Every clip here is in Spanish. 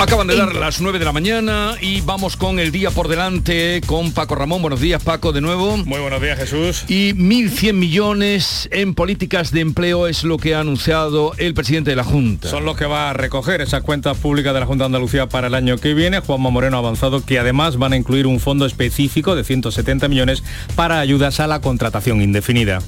Acaban de dar las 9 de la mañana y vamos con el día por delante con Paco Ramón. Buenos días, Paco, de nuevo. Muy buenos días, Jesús. Y 1.100 millones en políticas de empleo es lo que ha anunciado el presidente de la Junta. Son los que va a recoger esas cuentas públicas de la Junta de Andalucía para el año que viene. Juanma Moreno ha avanzado que además van a incluir un fondo específico de 170 millones para ayudas a la contratación indefinida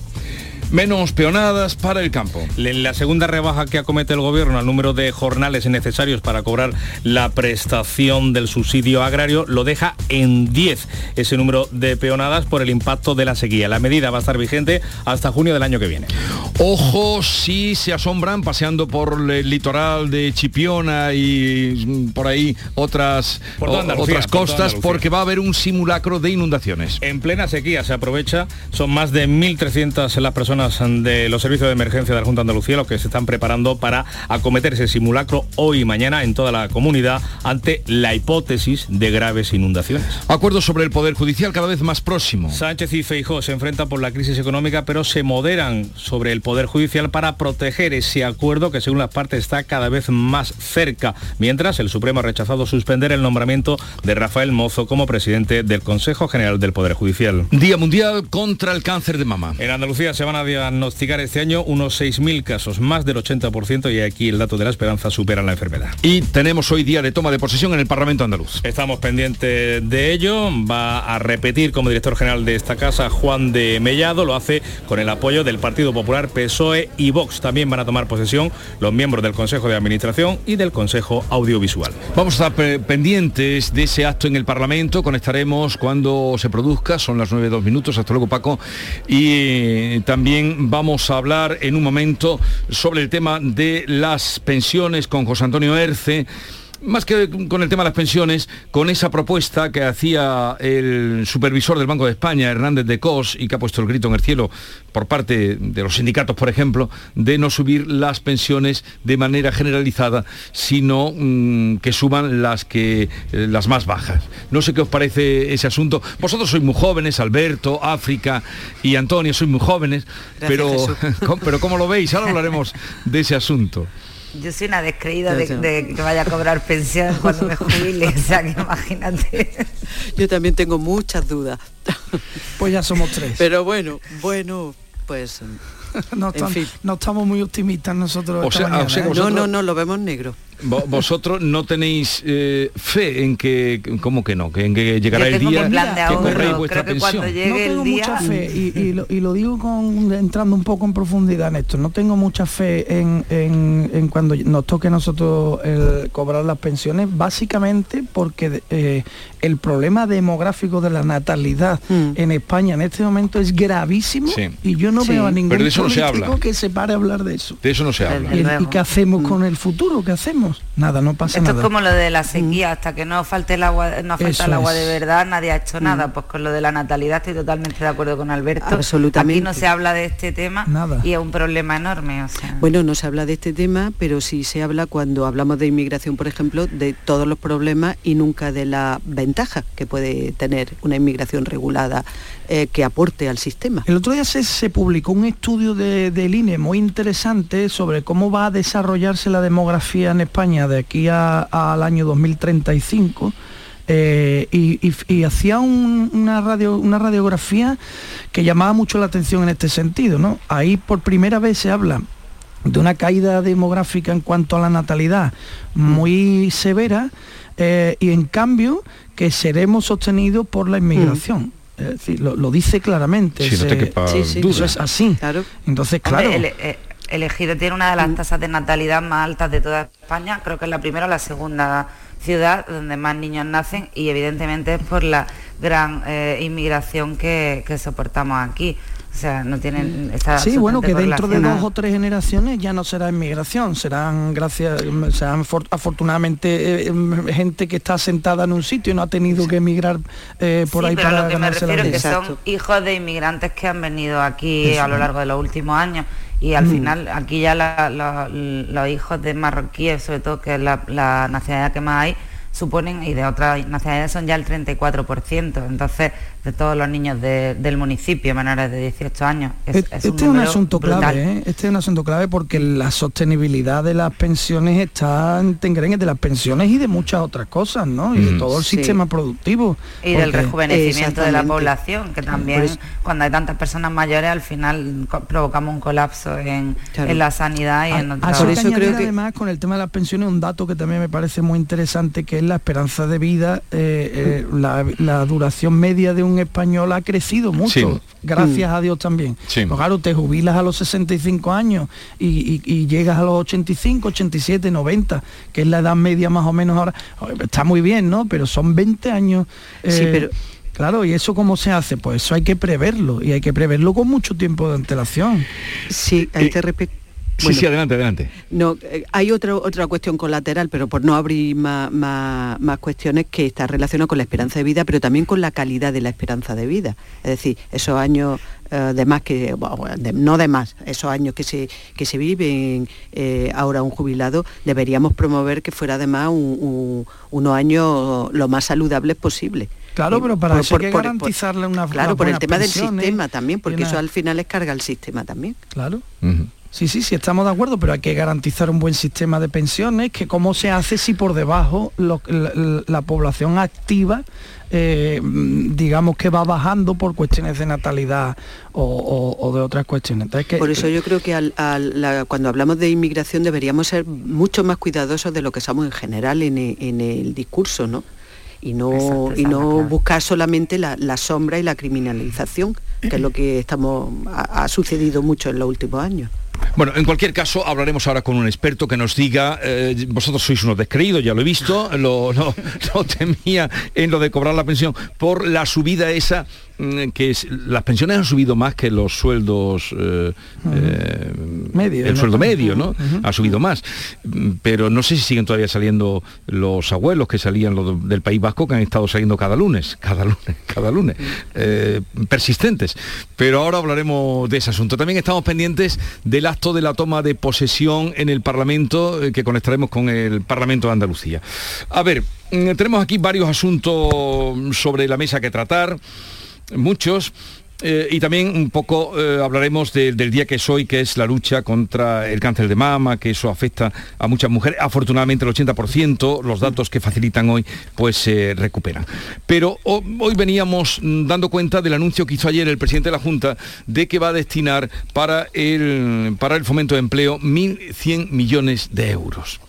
menos peonadas para el campo. La segunda rebaja que acomete el gobierno al número de jornales necesarios para cobrar la prestación del subsidio agrario lo deja en 10 ese número de peonadas por el impacto de la sequía. La medida va a estar vigente hasta junio del año que viene. Ojo si se asombran paseando por el litoral de Chipiona y por ahí otras, otras costas porque va a haber un simulacro de inundaciones. En plena sequía se aprovecha, son más de 1.300 las personas de los servicios de emergencia de la Junta de Andalucía los que se están preparando para acometer ese simulacro hoy y mañana en toda la comunidad ante la hipótesis de graves inundaciones. Acuerdo sobre el Poder Judicial cada vez más próximo. Sánchez y Feijó se enfrentan por la crisis económica, pero se moderan sobre el Poder Judicial para proteger ese acuerdo que según las partes está cada vez más cerca, mientras el Supremo ha rechazado suspender el nombramiento de Rafael Mozo como presidente del Consejo General del Poder Judicial. Día Mundial contra el Cáncer de Mama. En Andalucía se van a diagnosticar este año unos 6.000 casos, más del 80% y aquí el dato de la esperanza supera la enfermedad. Y tenemos hoy día de toma de posesión en el Parlamento andaluz. Estamos pendientes de ello. Va a repetir como director general de esta casa Juan de Mellado. Lo hace con el apoyo del Partido Popular, PSOE y Vox. También van a tomar posesión los miembros del Consejo de Administración y del Consejo Audiovisual. Vamos a estar pendientes de ese acto en el Parlamento. Conectaremos cuando se produzca. Son las 9 minutos. Hasta luego, Paco. Y eh, vamos a hablar en un momento sobre el tema de las pensiones con José Antonio Erce más que con el tema de las pensiones, con esa propuesta que hacía el supervisor del Banco de España, Hernández de Cos, y que ha puesto el grito en el cielo por parte de los sindicatos, por ejemplo, de no subir las pensiones de manera generalizada, sino mm, que suban las, que, eh, las más bajas. No sé qué os parece ese asunto. Vosotros sois muy jóvenes, Alberto, África y Antonio, sois muy jóvenes, pero, pero ¿cómo lo veis? Ahora hablaremos de ese asunto. Yo soy una descreída de, que vaya a cobrar pensión cuando me jubile, o sea que imagínate. Yo también tengo muchas dudas. Pues ya somos tres. Pero bueno, bueno, pues... No, no estamos muy optimistas nosotros. ¿eh? No, no, no, lo vemos negro vosotros no tenéis eh, fe en que, ¿cómo que no? Que en que llegará el día que cobréis vuestra pensión. no tengo mucha fe y, lo, digo con, entrando un poco en profundidad en esto. No tengo mucha fe en, cuando nos toque a nosotros el cobrar las pensiones, básicamente porque eh, el problema demográfico de la natalidad hmm. en España en este momento es gravísimo y yo no veo a ningún político que se pare a hablar de eso. De eso no se habla. ¿Y, qué hacemos con el futuro? ¿Qué hacemos? Nada, no pasa nada. Esto es como lo de la sequía, mm. hasta que no falte el agua, no falta el agua de verdad, nadie ha hecho mm. nada. Pues con lo de la natalidad estoy totalmente de acuerdo con Alberto. Absolutamente. Aquí no se habla de este tema y es un problema enorme. Bueno, no se habla de este tema, pero sí se habla cuando hablamos de inmigración, por ejemplo, de todos los problemas y nunca de la ventaja que puede tener una inmigración regulada eh, que aporte al sistema. El otro día se, publicó un estudio de, del INE muy interesante sobre cómo va a desarrollarse la demografía en España de aquí al año 2035. Eh, y, hacía una, radio, una radiografía que llamaba mucho la atención en este sentido. ¿no? Ahí por primera vez se habla de una caída demográfica en cuanto a la natalidad muy severa eh, y en cambio que seremos sostenidos por la inmigración. Lo, dice claramente. Sí, no es así. Claro. Entonces, claro. el, elegido tiene una de las tasas de natalidad más altas de toda España, creo que es la primera o la segunda ciudad donde más niños nacen y evidentemente es por la gran eh, inmigración que, soportamos aquí. O sea, no tienen Sí, bueno, que dentro de dos o tres generaciones ya no será inmigración, serán gracias, serán afortunadamente eh, gente que está sentada en un sitio y no ha tenido que emigrar eh, por ahí para lo que me refiero que son hijos de inmigrantes que han venido aquí a lo largo de los últimos años. Y al mm. final aquí ya los hijos de marroquíes, sobre todo que es la, nacionalidad que más hay, suponen, y de otras nacionalidades son ya el 34%. Entonces, de todos los niños del municipio menores de 18 años. este es un, asunto clave, ¿eh? este es un asunto clave porque la sostenibilidad de las pensiones está en de las pensiones y de muchas otras cosas, ¿no? Y de mm. todo el sistema productivo. Y del rejuvenecimiento de la población, que también cuando hay tantas personas mayores al final provocamos un colapso en, la sanidad y en otros... Por eso creo que además con el tema de las pensiones un dato que también me parece muy interesante que es la esperanza de vida, eh, eh, la duración media de un español ha crecido mucho, gracias mm. a Dios también. Pues claro, te jubilas a los 65 años y, llegas a los 85, 87, 90, que es la edad media más o menos ahora. Está muy bien, ¿no? Pero son 20 años. sí, eh, pero... Claro, ¿y eso cómo se hace? Pues eso hay que preverlo y hay que preverlo con mucho tiempo de antelación. Sí, a este respecto sí, sí, adelante, adelante. No, eh, hay otra otra cuestión colateral, pero por no abrir más, cuestiones que está relacionada con la esperanza de vida, pero también con la calidad de la esperanza de vida. Es decir, esos años eh, de más que, no de más, esos años que se, que se viven eh, ahora un jubilado, deberíamos promover que fuera además unos años lo más saludables posible. Claro, pero para eso hay que garantizarle una Claro, por el tema del sistema también, porque eso al final es carga el sistema también. Claro. Sí, sí, sí, estamos de acuerdo, pero hay que garantizar un buen sistema de pensiones, que cómo se hace si por debajo la, población activa, eh, digamos que va bajando por cuestiones de natalidad o, de otras cuestiones. por eso yo creo que cuando hablamos de inmigración deberíamos ser mucho más cuidadosos de lo que somos en general en, el discurso, ¿no? Y no, y no buscar solamente la, sombra y la criminalización, que es lo que estamos ha sucedido mucho en los últimos años. Bueno, en cualquier caso, hablaremos ahora con un experto que nos diga, eh, vosotros sois unos descreídos, ya lo he visto, lo, temía en lo de cobrar la pensión, por la subida esa que las pensiones han subido más que los sueldos eh, eh, el sueldo medio no ha subido más. Pero no sé si siguen todavía saliendo los abuelos que salían del País Vasco que han estado saliendo cada lunes cada lunes cada lunes persistentes. Pero ahora hablaremos de ese asunto. También estamos pendientes de la acto de la toma de posesión en el Parlamento eh, que conectaremos con el Parlamento de Andalucía. A ver, mm, tenemos aquí varios asuntos sobre la mesa que tratar, muchos. Eh, y también un poco eh, hablaremos del día que es hoy, que es la lucha contra el cáncer de mama, que eso afecta a muchas mujeres. Afortunadamente el 80%, los datos que facilitan hoy, pues se recuperan. Pero hoy veníamos mm, dando cuenta del anuncio que hizo ayer el presidente de la Junta de que va a destinar para el, para el fomento de empleo 1.100 millones de euros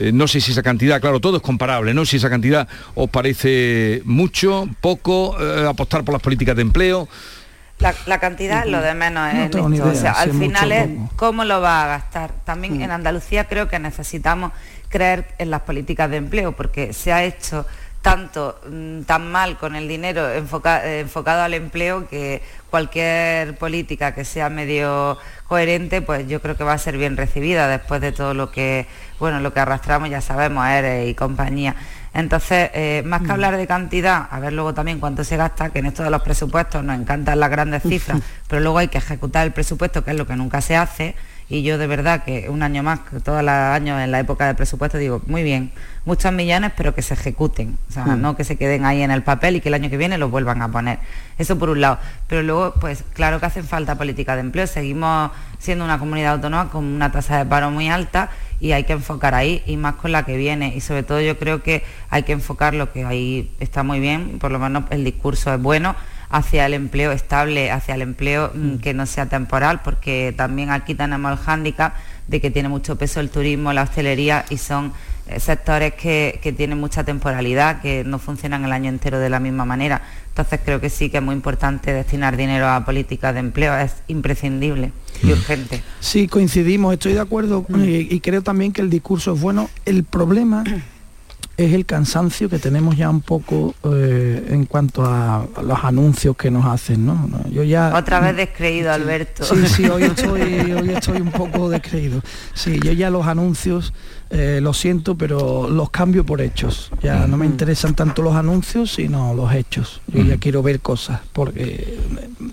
eh, no sé si esa cantidad, claro, todo es comparable, ¿no? Si esa cantidad os parece mucho, poco, apostar por las políticas de empleo. La, cantidad lo de menos es al final es cómo lo va a gastar. También en Andalucía creo que necesitamos creer en las políticas de empleo porque se ha hecho tanto mm, tan mal con el dinero enfocado al empleo que cualquier política que sea medio coherente, pues yo creo que va a ser bien recibida después de todo lo que, bueno, lo que arrastramos, ya sabemos, ERE y compañía. Entonces, eh, más que mm. hablar de cantidad, a ver luego también cuánto se gasta, que en esto de los presupuestos nos encantan las grandes cifras, pero luego hay que ejecutar el presupuesto, que es lo que nunca se hace y yo de verdad que un año más, que todos los años en la época del presupuesto, digo, muy bien, muchos millones, pero que se ejecuten, o sea, mm. no que se queden ahí en el papel y que el año que viene los vuelvan a poner. Eso por un lado. Pero luego, pues claro que hacen falta política de empleo, seguimos siendo una comunidad autónoma con una tasa de paro muy alta y hay que enfocar ahí y más con la que viene y sobre todo yo creo que hay que enfocar lo que ahí está muy bien, por lo menos el discurso es bueno, hacia el empleo estable, hacia el empleo mm, mm. que no sea temporal, porque también aquí tenemos el hándicap de que tiene mucho peso el turismo, la hostelería y son eh, sectores que, tienen mucha temporalidad, que no funcionan el año entero de la misma manera. Entonces creo que sí que es muy importante destinar dinero a políticas de empleo, es imprescindible y mm. urgente. Sí, coincidimos, estoy de acuerdo y creo también que el discurso es bueno. El problema es el cansancio que tenemos ya un poco eh, en cuanto a, los anuncios que nos hacen, ¿no? Yo ya otra vez descreído, Alberto. Sí, sí, hoy estoy, hoy estoy un poco descreído. Sí, yo ya los anuncios eh, lo siento, pero los cambio por hechos. Ya no me interesan tanto los anuncios, sino los hechos. Yo ya quiero ver cosas, porque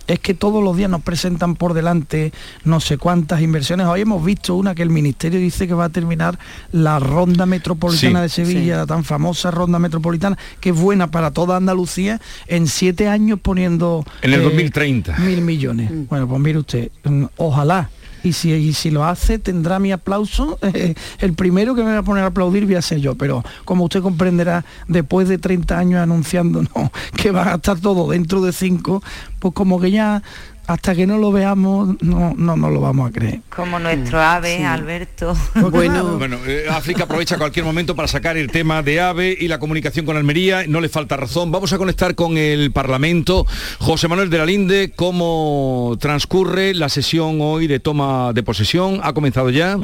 es que todos los días nos presentan por delante no sé cuántas inversiones. Hoy hemos visto una que el Ministerio dice que va a terminar la ronda metropolitana de Sevilla tan famosa ronda metropolitana, que es buena para toda Andalucía, en siete años poniendo... En el 2030. Eh, mil millones. Mm. Bueno, pues mire usted, mm, ojalá y si, si lo hace tendrá mi aplauso. el primero que me va a poner a aplaudir voy a ser yo, pero como usted comprenderá, después de 30 años anunciando que va a estar todo dentro de cinco, pues como que ya hasta que no lo veamos no no, no lo vamos a creer. Como nuestro mm, ave, Alberto. Bueno, bueno eh, África aprovecha cualquier momento para sacar el tema de ave y la comunicación con Almería, no le falta razón. Vamos a conectar con el Parlamento. José Manuel de la Linde, ¿cómo transcurre la sesión hoy de toma de posesión? ¿Ha comenzado ya?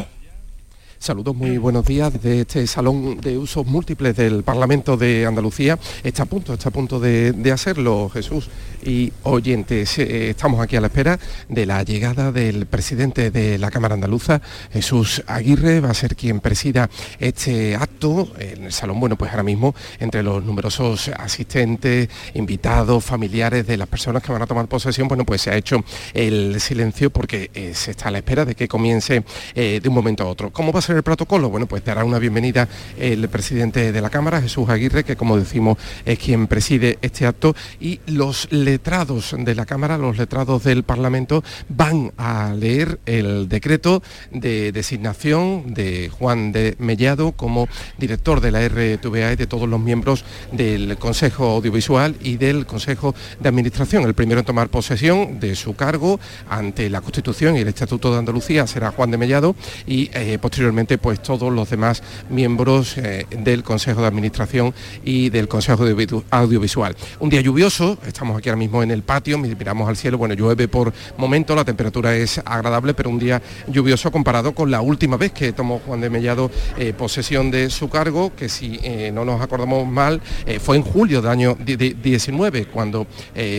Saludos, muy buenos días desde este salón de usos múltiples del Parlamento de Andalucía. Está a punto, está a punto de, hacerlo, Jesús y oyentes. Eh, estamos aquí a la espera de la llegada del presidente de la Cámara Andaluza, Jesús Aguirre, va a ser quien presida este acto en el salón. Bueno, pues ahora mismo entre los numerosos asistentes, invitados, familiares de las personas que van a tomar posesión, bueno, pues se ha hecho el silencio porque eh, se está a la espera de que comience eh, de un momento a otro. ¿Cómo va el protocolo? Bueno, pues dará una bienvenida el presidente de la Cámara, Jesús Aguirre, que como decimos es quien preside este acto, y los letrados de la Cámara, los letrados del Parlamento, van a leer el decreto de designación de Juan de Mellado como director de la RTVA y de todos los miembros del Consejo Audiovisual y del Consejo de Administración. El primero en tomar posesión de su cargo ante la Constitución y el Estatuto de Andalucía será Juan de Mellado y eh, posteriormente pues todos los demás miembros eh, del Consejo de Administración y del Consejo Audiovisual. Un día lluvioso, estamos aquí ahora mismo en el patio, miramos al cielo, bueno, llueve por momento, la temperatura es agradable, pero un día lluvioso comparado con la última vez que tomó Juan de Mellado eh, posesión de su cargo, que si eh, no nos acordamos mal, fue en julio del año 19, cuando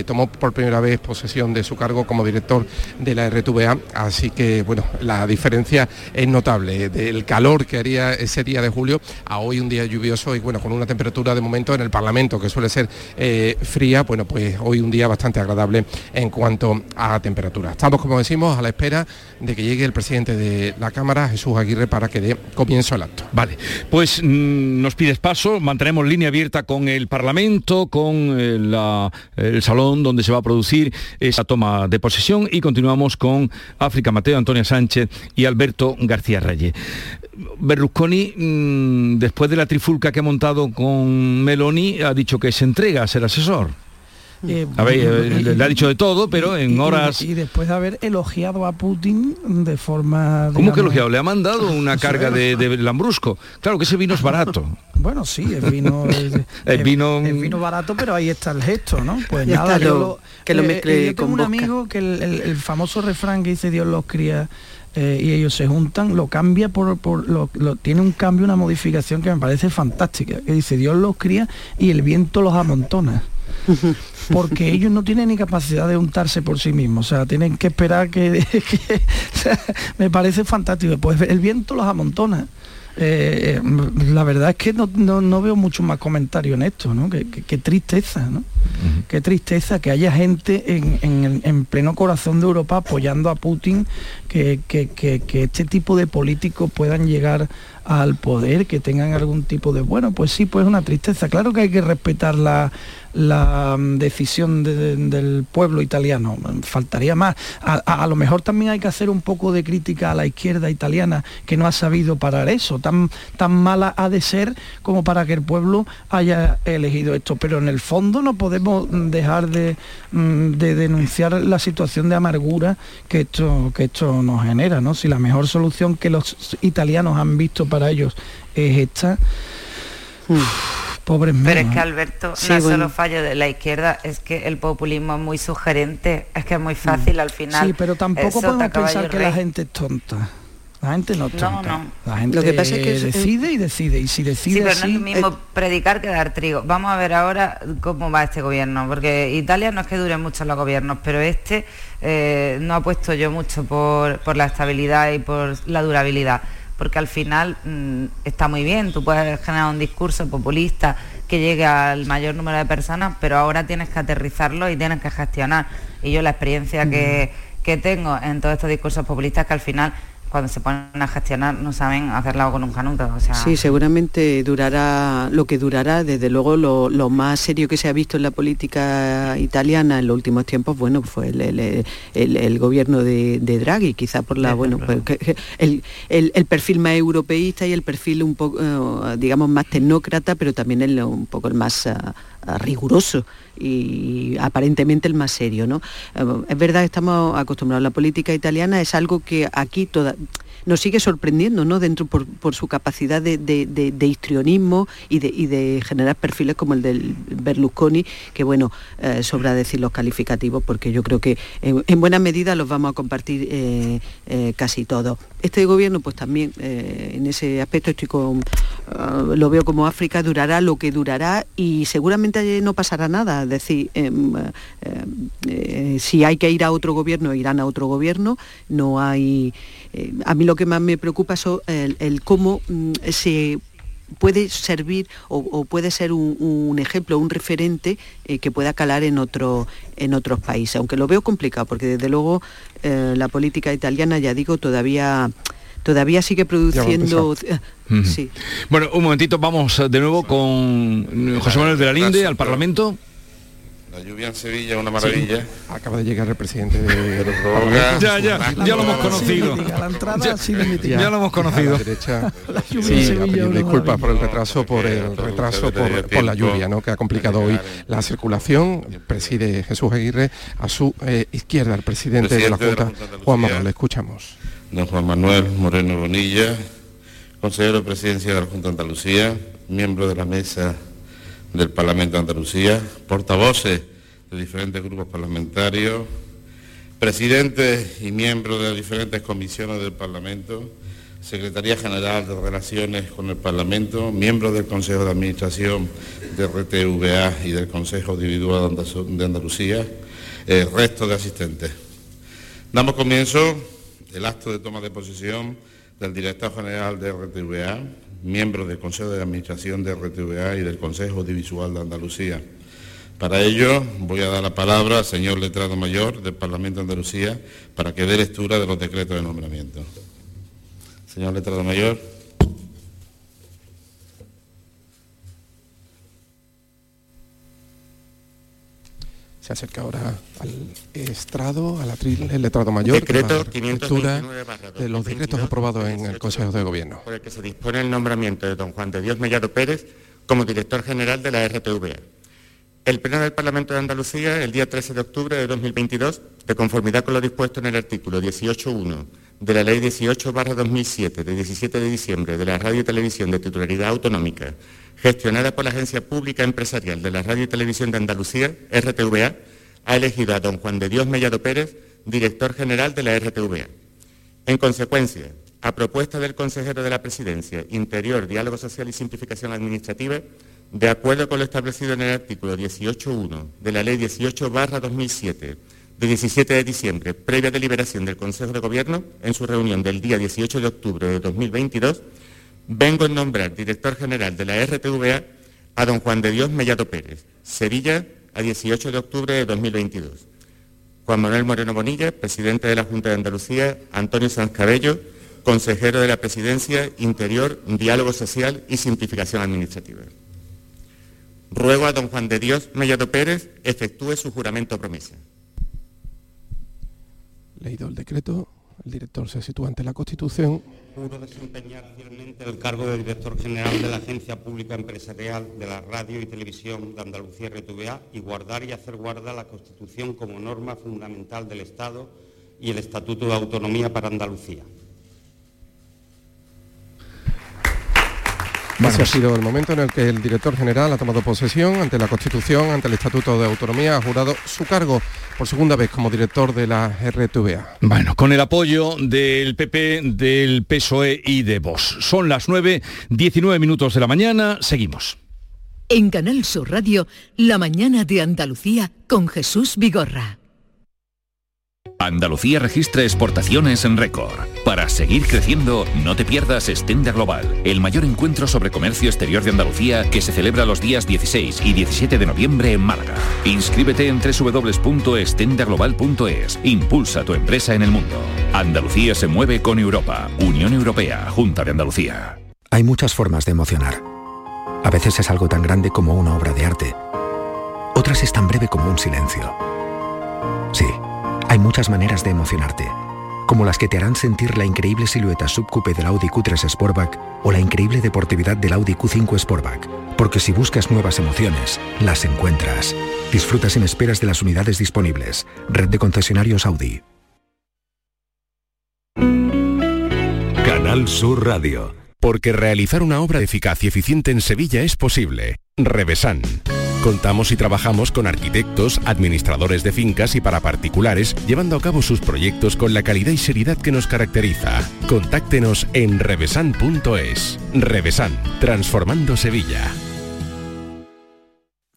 tomó por primera vez posesión de su cargo como director de la RTVA, así que bueno, la diferencia es notable el calor que haría ese día de julio a hoy un día lluvioso y bueno, con una temperatura de momento en el Parlamento que suele ser eh, fría, bueno, pues hoy un día bastante agradable en cuanto a temperatura. Estamos, como decimos, a la espera de que llegue el presidente de la Cámara, Jesús Aguirre, para que dé comienzo al acto. Vale, pues mm, nos pides paso, mantenemos línea abierta con el Parlamento, con eh, el salón donde se va a producir esa toma de posesión y continuamos con África Mateo, Antonio Sánchez y Alberto García Reyes. Berlusconi, mm, después de la trifulca que ha montado con Meloni, ha dicho que se entrega a ser asesor. Eh, eh, le ha dicho de todo, pero en horas... Y, después de haber elogiado a Putin de forma... ¿Cómo que elogiado? Le ha mandado una carga de, Lambrusco. Claro que ese vino es barato. Bueno, sí, el vino, es, vino... vino barato, pero ahí está el gesto, ¿no? Pues nada, yo que lo eh, mezcle yo tengo un amigo que el, famoso refrán que dice Dios los cría eh, y ellos se juntan, lo cambia por, por lo, tiene un cambio, una modificación que me parece fantástica, que dice Dios los cría y el viento los amontona. Porque ellos no tienen ni capacidad de untarse por sí mismos, o sea, tienen que esperar que, me parece fantástico. Pues el viento los amontona. Eh, la verdad es que no, veo mucho más comentario en esto, ¿no? Qué, tristeza, ¿no? Qué tristeza que haya gente en, pleno corazón de Europa apoyando a Putin, que, que, este tipo de políticos puedan llegar al poder, que tengan algún tipo de... Bueno, pues sí, pues una tristeza. Claro que hay que respetar la, la mm, decisión del pueblo italiano, faltaría más. A, lo mejor también hay que hacer un poco de crítica a la izquierda italiana que no ha sabido parar eso, tan, tan mala ha de ser como para que el pueblo haya elegido esto, pero en el fondo no podemos dejar de, mm, denunciar la situación de amargura que esto, que esto nos genera, ¿no? Si la mejor solución que los italianos han visto para ellos es esta... Hmm. Pero es que Alberto, no es solo fallo de la izquierda, es que el populismo es muy sugerente, es que es muy fácil mm. al final. Sí, pero tampoco podemos pensar que la gente es tonta. La gente no es tonta. La gente lo que pasa es que decide y decide. Y si decide sí, pero no es lo mismo predicar que dar trigo. Vamos a ver ahora cómo va este gobierno, porque Italia no es que dure mucho los gobiernos, pero este eh, no ha puesto yo mucho por, por la estabilidad y por la durabilidad porque al final mm, está muy bien, tú puedes generar un discurso populista que llegue al mayor número de personas, pero ahora tienes que aterrizarlo y tienes que gestionar. Y yo la experiencia que, tengo en todos estos discursos populistas es que al final cuando se ponen a gestionar no saben hacerlo con un canuto. O sea... Sí, seguramente durará lo que durará, desde luego lo, más serio que se ha visto en la política italiana en los últimos tiempos, bueno, fue el, gobierno de, Draghi, quizá por la, bueno, pues, el, perfil más europeísta y el perfil un poco, digamos, más tecnócrata, pero también el, un poco el más... Eh, riguroso y aparentemente el más serio. ¿no? Eh, es verdad que estamos acostumbrados la política italiana, es algo que aquí toda, nos sigue sorprendiendo, ¿no? Dentro por, su capacidad de, histrionismo y de, generar perfiles como el del Berlusconi, que bueno, eh, sobra decir los calificativos porque yo creo que en, buena medida los vamos a compartir eh, casi todos. Este gobierno, pues también en ese aspecto estoy con, lo veo como África, durará lo que durará y seguramente no pasará nada. Es decir, em, si hay que ir a otro gobierno, irán a otro gobierno, no hay eh, a mí lo que más me preocupa es el, cómo mm, se puede servir o, puede ser un, ejemplo, un referente eh, que pueda calar en, otro, en otros países, aunque lo veo complicado, porque desde luego eh, la política italiana, ya digo, todavía todavía sigue produciendo... sí. Bueno, un momentito, vamos de nuevo con José Manuel de la Linde al Parlamento. La lluvia en Sevilla es una maravilla. Acaba de llegar el presidente de... ya, ya, ya lo hemos conocido. Ya, lo hemos conocido. disculpas por el retraso, por el retraso, por, la lluvia, ¿no? Que ha complicado hoy la circulación. Preside Jesús Aguirre a su eh, izquierda, el presidente, de la Junta, Juan Manuel. Le escuchamos. Don Juan Manuel Moreno Bonilla, consejero de presidencia de la Junta de Andalucía, miembro de la mesa del Parlamento de Andalucía, portavoces de diferentes grupos parlamentarios, presidentes y miembros de diferentes comisiones del Parlamento, Secretaría General de Relaciones con el Parlamento, miembros del Consejo de Administración de RTVA y del Consejo Individual de Andalucía, el resto de asistentes. Damos comienzo el acto de toma de posesión del director general de RTVA, miembros del Consejo de Administración de RTVA y del Consejo Audiovisual de Andalucía. Para ello voy a dar la palabra al señor letrado mayor del Parlamento de Andalucía para que dé lectura de los decretos de nombramiento. Señor letrado mayor. Se acerca ahora al estrado, al atril, el letrado mayor, Decreto de los decretos aprobados en el Consejo de Gobierno. Por el que se dispone el nombramiento de don Juan de Dios Mellado Pérez como director general de la RTVA. El Pleno del Parlamento de Andalucía, el día 13 de octubre de 2022, de conformidad con lo dispuesto en el artículo 18.1 de la Ley 18-2007, de 17 de diciembre, de la Radio y Televisión de titularidad autonómica, gestionada por la Agencia Pública Empresarial de la Radio y Televisión de Andalucía, RTVA, ha elegido a don Juan de Dios Mellado Pérez, director general de la RTVA. En consecuencia, a propuesta del consejero de la Presidencia, Interior, Diálogo Social y Simplificación Administrativa, de acuerdo con lo establecido en el artículo 18.1 de la Ley 18-2007, de 17 de diciembre, previa deliberación del Consejo de Gobierno, en su reunión del día 18 de octubre de 2022, vengo a nombrar director general de la RTVA a don Juan de Dios Mellado Pérez, Sevilla, a 18 de octubre de 2022. Juan Manuel Moreno Bonilla, presidente de la Junta de Andalucía, Antonio Sanz Cabello, consejero de la Presidencia, Interior, Diálogo Social y Simplificación Administrativa. Ruego a don Juan de Dios Mellado Pérez efectúe su juramento promesa. Leído el decreto, el director se sitúa ante la Constitución. Juro desempeñar fielmente el cargo de director general de la Agencia Pública Empresarial de la Radio y Televisión de Andalucía RTVA y guardar y hacer guarda la Constitución como norma fundamental del Estado y el Estatuto de Autonomía para Andalucía. Ese ha sido el momento en el que el director general ha tomado posesión ante la Constitución, ante el Estatuto de Autonomía, ha jurado su cargo por segunda vez como director de la RTVA. Bueno, con el apoyo del PP, del PSOE y de Vox. Son las 9, 19 minutos de la mañana, seguimos. En Canal Sur Radio, La mañana de Andalucía con Jesús Vigorra. Andalucía registra exportaciones en récord. Para seguir creciendo, no te pierdas Stenda Global, el mayor encuentro sobre comercio exterior de Andalucía que se celebra los días 16 y 17 de noviembre en Málaga. Inscríbete en www.estendaglobal.es. Impulsa tu empresa en el mundo. Andalucía se mueve con Europa. Unión Europea, Junta de Andalucía. Hay muchas formas de emocionar. A veces es algo tan grande como una obra de arte. Otras es tan breve como un silencio. Sí. Hay muchas maneras de emocionarte, como las que te harán sentir la increíble silueta subcoupe del Audi Q3 Sportback o la increíble deportividad del Audi Q5 Sportback, porque si buscas nuevas emociones, las encuentras. Disfruta sin esperas de las unidades disponibles. Red de concesionarios Audi. Canal Sur Radio. Porque realizar una obra eficaz y eficiente en Sevilla es posible. Revesan. Contamos y trabajamos con arquitectos, administradores de fincas y para particulares, llevando a cabo sus proyectos con la calidad y seriedad que nos caracteriza. Contáctenos en revesan.es. Revesan, transformando Sevilla.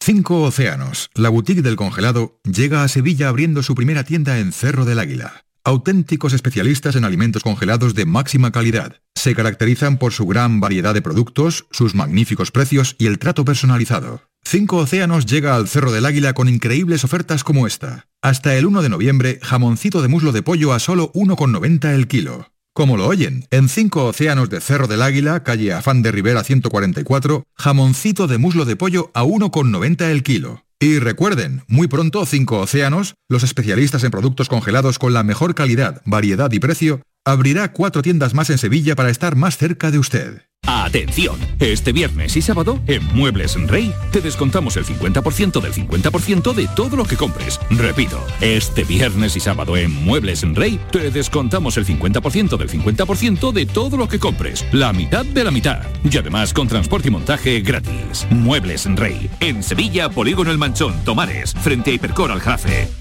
Cinco Océanos, la boutique del congelado, llega a Sevilla abriendo su primera tienda en Cerro del Águila. Auténticos especialistas en alimentos congelados de máxima calidad. Se caracterizan por su gran variedad de productos, sus magníficos precios y el trato personalizado. Cinco Océanos llega al Cerro del Águila con increíbles ofertas como esta. Hasta el 1 de noviembre, jamoncito de muslo de pollo a solo 1,90 el kilo. Como lo oyen, en Cinco Océanos de Cerro del Águila, calle Afán de Rivera 144, jamoncito de muslo de pollo a 1,90 el kilo. Y recuerden, muy pronto Cinco Océanos, los especialistas en productos congelados con la mejor calidad, variedad y precio, abrirá cuatro tiendas más en Sevilla para estar más cerca de usted. Atención, este viernes y sábado en Muebles Rey te descontamos el 50% del 50% de todo lo que compres. Repito, este viernes y sábado en Muebles Rey te descontamos el 50% del 50% de todo lo que compres. La mitad de la mitad. Y además con transporte y montaje gratis. Muebles Rey. En Sevilla, Polígono El Manchón, Tomares, frente a Hipercor al Jarafe.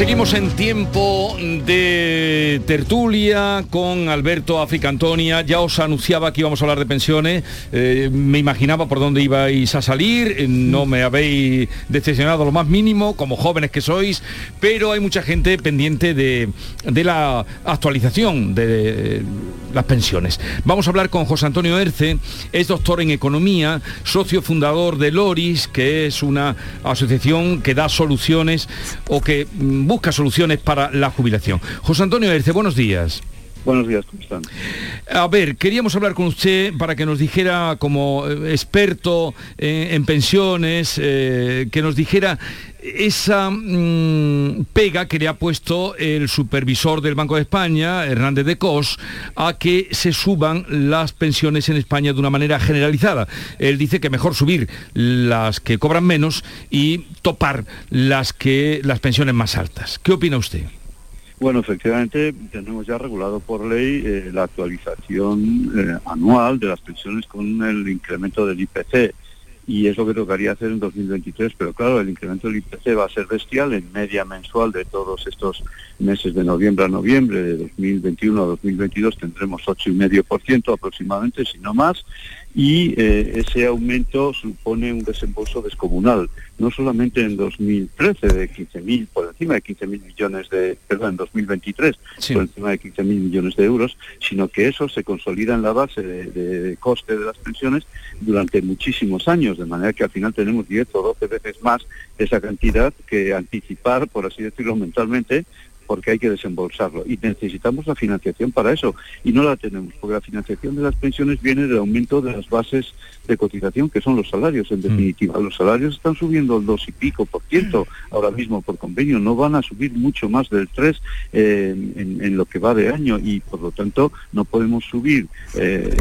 Seguimos en tiempo de tertulia con Alberto Africantonia. Ya os anunciaba que íbamos a hablar de pensiones. Eh, me imaginaba por dónde ibais a salir. Eh, No me habéis decepcionado lo más mínimo, como jóvenes que sois. Pero hay mucha gente pendiente de, de la actualización de las pensiones. Vamos a hablar con José Antonio Erce. Es doctor en economía, socio fundador de Loris, que es una asociación que da soluciones o que mm, busca soluciones para la jubilación. José Antonio Erce, buenos días. Buenos días, ¿cómo están? A ver, queríamos hablar con usted para que nos dijera, como eh, experto eh, en pensiones, eh, que nos dijera esa mm, pega que le ha puesto el supervisor del Banco de España, Hernández de Cos, a que se suban las pensiones en España de una manera generalizada. Él dice que mejor subir las que cobran menos y topar las que las pensiones más altas. ¿Qué opina usted? Bueno, efectivamente tenemos ya regulado por ley eh, la actualización eh, anual de las pensiones con el incremento del IPC y es lo que tocaría hacer en 2023, pero claro, el incremento del IPC va a ser bestial en media mensual de todos estos meses de noviembre a noviembre, de 2021 a 2022 tendremos 8,5% aproximadamente, si no más, y eh, ese aumento supone un desembolso descomunal, no solamente en 2013 de 15.000, por encima de 15.000 millones de, perdón, en 2023, por encima de 15.000 millones de euros, sino que eso se consolida en la base de, coste de las pensiones durante muchísimos años, de manera que al final tenemos 10 o 12 veces más esa cantidad que anticipar, por así decirlo mentalmente, porque hay que desembolsarlo. Y necesitamos la financiación para eso. Y no la tenemos porque la financiación de las pensiones viene del aumento de las bases de cotización que son los salarios. En mm. definitiva. Los salarios están subiendo el dos y pico por ciento ahora mismo por convenio, no van a subir mucho más del 3 eh, en, lo que va de año. Y por lo tanto no podemos subir eh,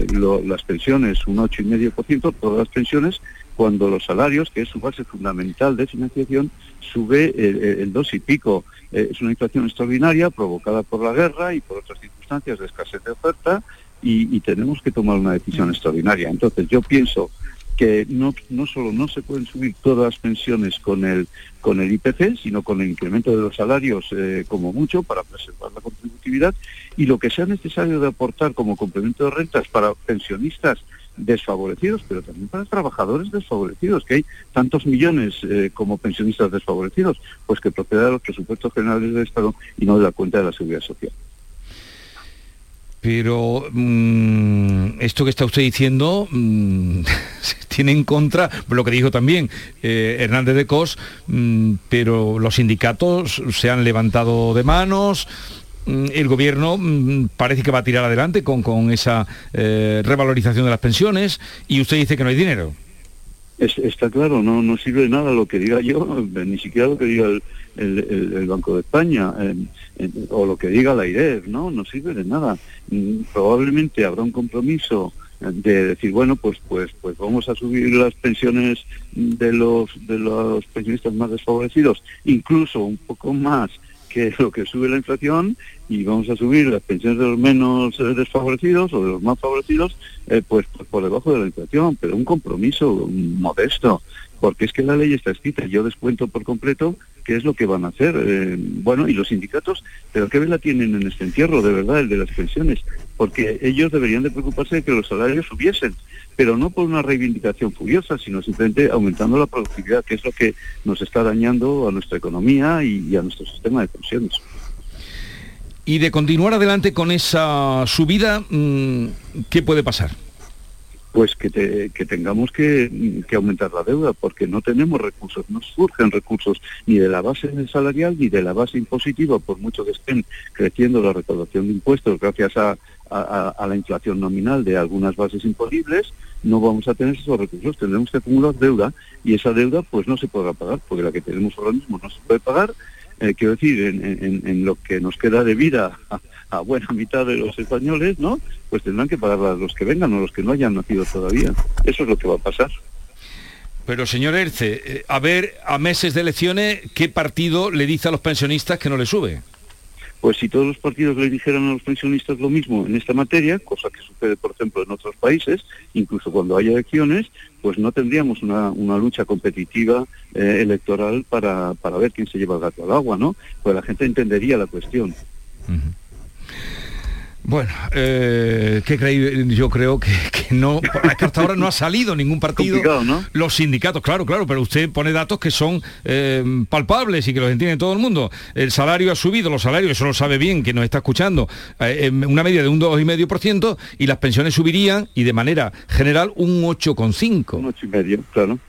las pensiones un ocho y medio por ciento, todas las pensiones cuando los salarios, que es su base fundamental de financiación, sube el, dos y pico. Eh, es una inflación extraordinaria provocada por la guerra y por otras circunstancias de escasez de oferta y, tenemos que tomar una decisión extraordinaria. Entonces yo pienso que no, no solo no se pueden subir todas las pensiones con el, con el IPC, sino con el incremento de los salarios eh, como mucho para preservar la contributividad y lo que sea necesario de aportar como complemento de rentas para pensionistas desfavorecidos, pero también para trabajadores desfavorecidos, que hay tantos millones eh, como pensionistas desfavorecidos, pues que proceda de los presupuestos generales del Estado y no de la cuenta de la Seguridad Social. Pero mm, esto que está usted diciendo mm, tiene en contra lo que dijo también eh, Hernández de Cos, mm, pero los sindicatos se han levantado de manos, el gobierno mm, parece que va a tirar adelante con, con esa eh, revalorización de las pensiones y usted dice que no hay dinero. está claro, no, no sirve de nada lo que diga yo, ni siquiera lo que diga el, Banco de España o lo que diga la IREF, ¿no? No sirve de nada. Mm, probablemente habrá un compromiso de decir bueno pues pues pues vamos a subir las pensiones de los de los pensionistas más desfavorecidos incluso un poco más que lo que sube la inflación y vamos a subir las pensiones de los menos eh, desfavorecidos o de los más favorecidos, eh, pues, pues, por debajo de la inflación, pero un compromiso modesto, porque es que la ley está escrita, yo descuento por completo qué es lo que van a hacer. Eh, bueno, y los sindicatos, pero qué vela tienen en este entierro, de verdad, el de las pensiones, porque ellos deberían de preocuparse de que los salarios subiesen, pero no por una reivindicación furiosa, sino simplemente aumentando la productividad, que es lo que nos está dañando a nuestra economía y, a nuestro sistema de pensiones. Y de continuar adelante con esa subida, mm, ¿qué puede pasar? Pues que, tengamos que, aumentar la deuda, porque no tenemos recursos, no surgen recursos ni de la base salarial ni de la base impositiva, por mucho que estén creciendo la recaudación de impuestos gracias a, la inflación nominal de algunas bases imponibles, no vamos a tener esos recursos, tendremos que acumular deuda y esa deuda pues no se podrá pagar, porque la que tenemos ahora mismo no se puede pagar, eh, quiero decir, en, lo que nos queda de vida a buena mitad de los españoles, ¿no? Pues tendrán que pagar a los que vengan o los que no hayan nacido todavía. Eso es lo que va a pasar. Pero señor Erce, eh, a ver, a meses de elecciones, ¿qué partido le dice a los pensionistas que no le sube? Pues si todos los partidos le dijeran a los pensionistas lo mismo en esta materia, cosa que sucede, por ejemplo, en otros países, incluso cuando haya elecciones, pues no tendríamos una, lucha competitiva eh, electoral para, para, ver quién se lleva el gato al agua, ¿no? Pues la gente entendería la cuestión. Bueno, eh, ¿qué creí? Yo creo que, no, hasta ahora no ha salido ningún partido. Los sindicatos, claro, claro, pero usted pone datos que son eh, palpables y que los entiende todo el mundo. El salario ha subido, los salarios, eso lo sabe bien, que nos está escuchando, eh, una media de un 2,5% y las pensiones subirían y de manera general un 8,5%. Un 8,5%, claro.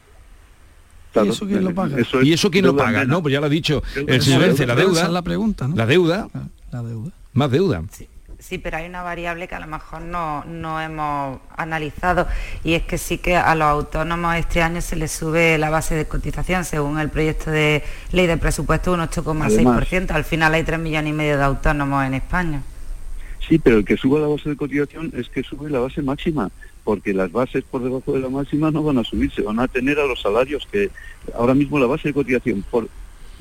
¿Y eso quién lo paga? ¿Y eso quién lo paga? No, pues ya lo ha dicho el señor la deuda. la pregunta, La deuda. La deuda. Más deuda. Sí. Pero hay una variable que a lo mejor no, no, hemos analizado y es que sí que a los autónomos este año se les sube la base de cotización según el proyecto de ley de presupuesto un 8,6%. Al final hay 3 millones y medio de autónomos en España. Sí, pero el que suba la base de cotización es que sube la base máxima, porque las bases por debajo de la máxima no van a subir, se van a tener a los salarios que ahora mismo la base de cotización por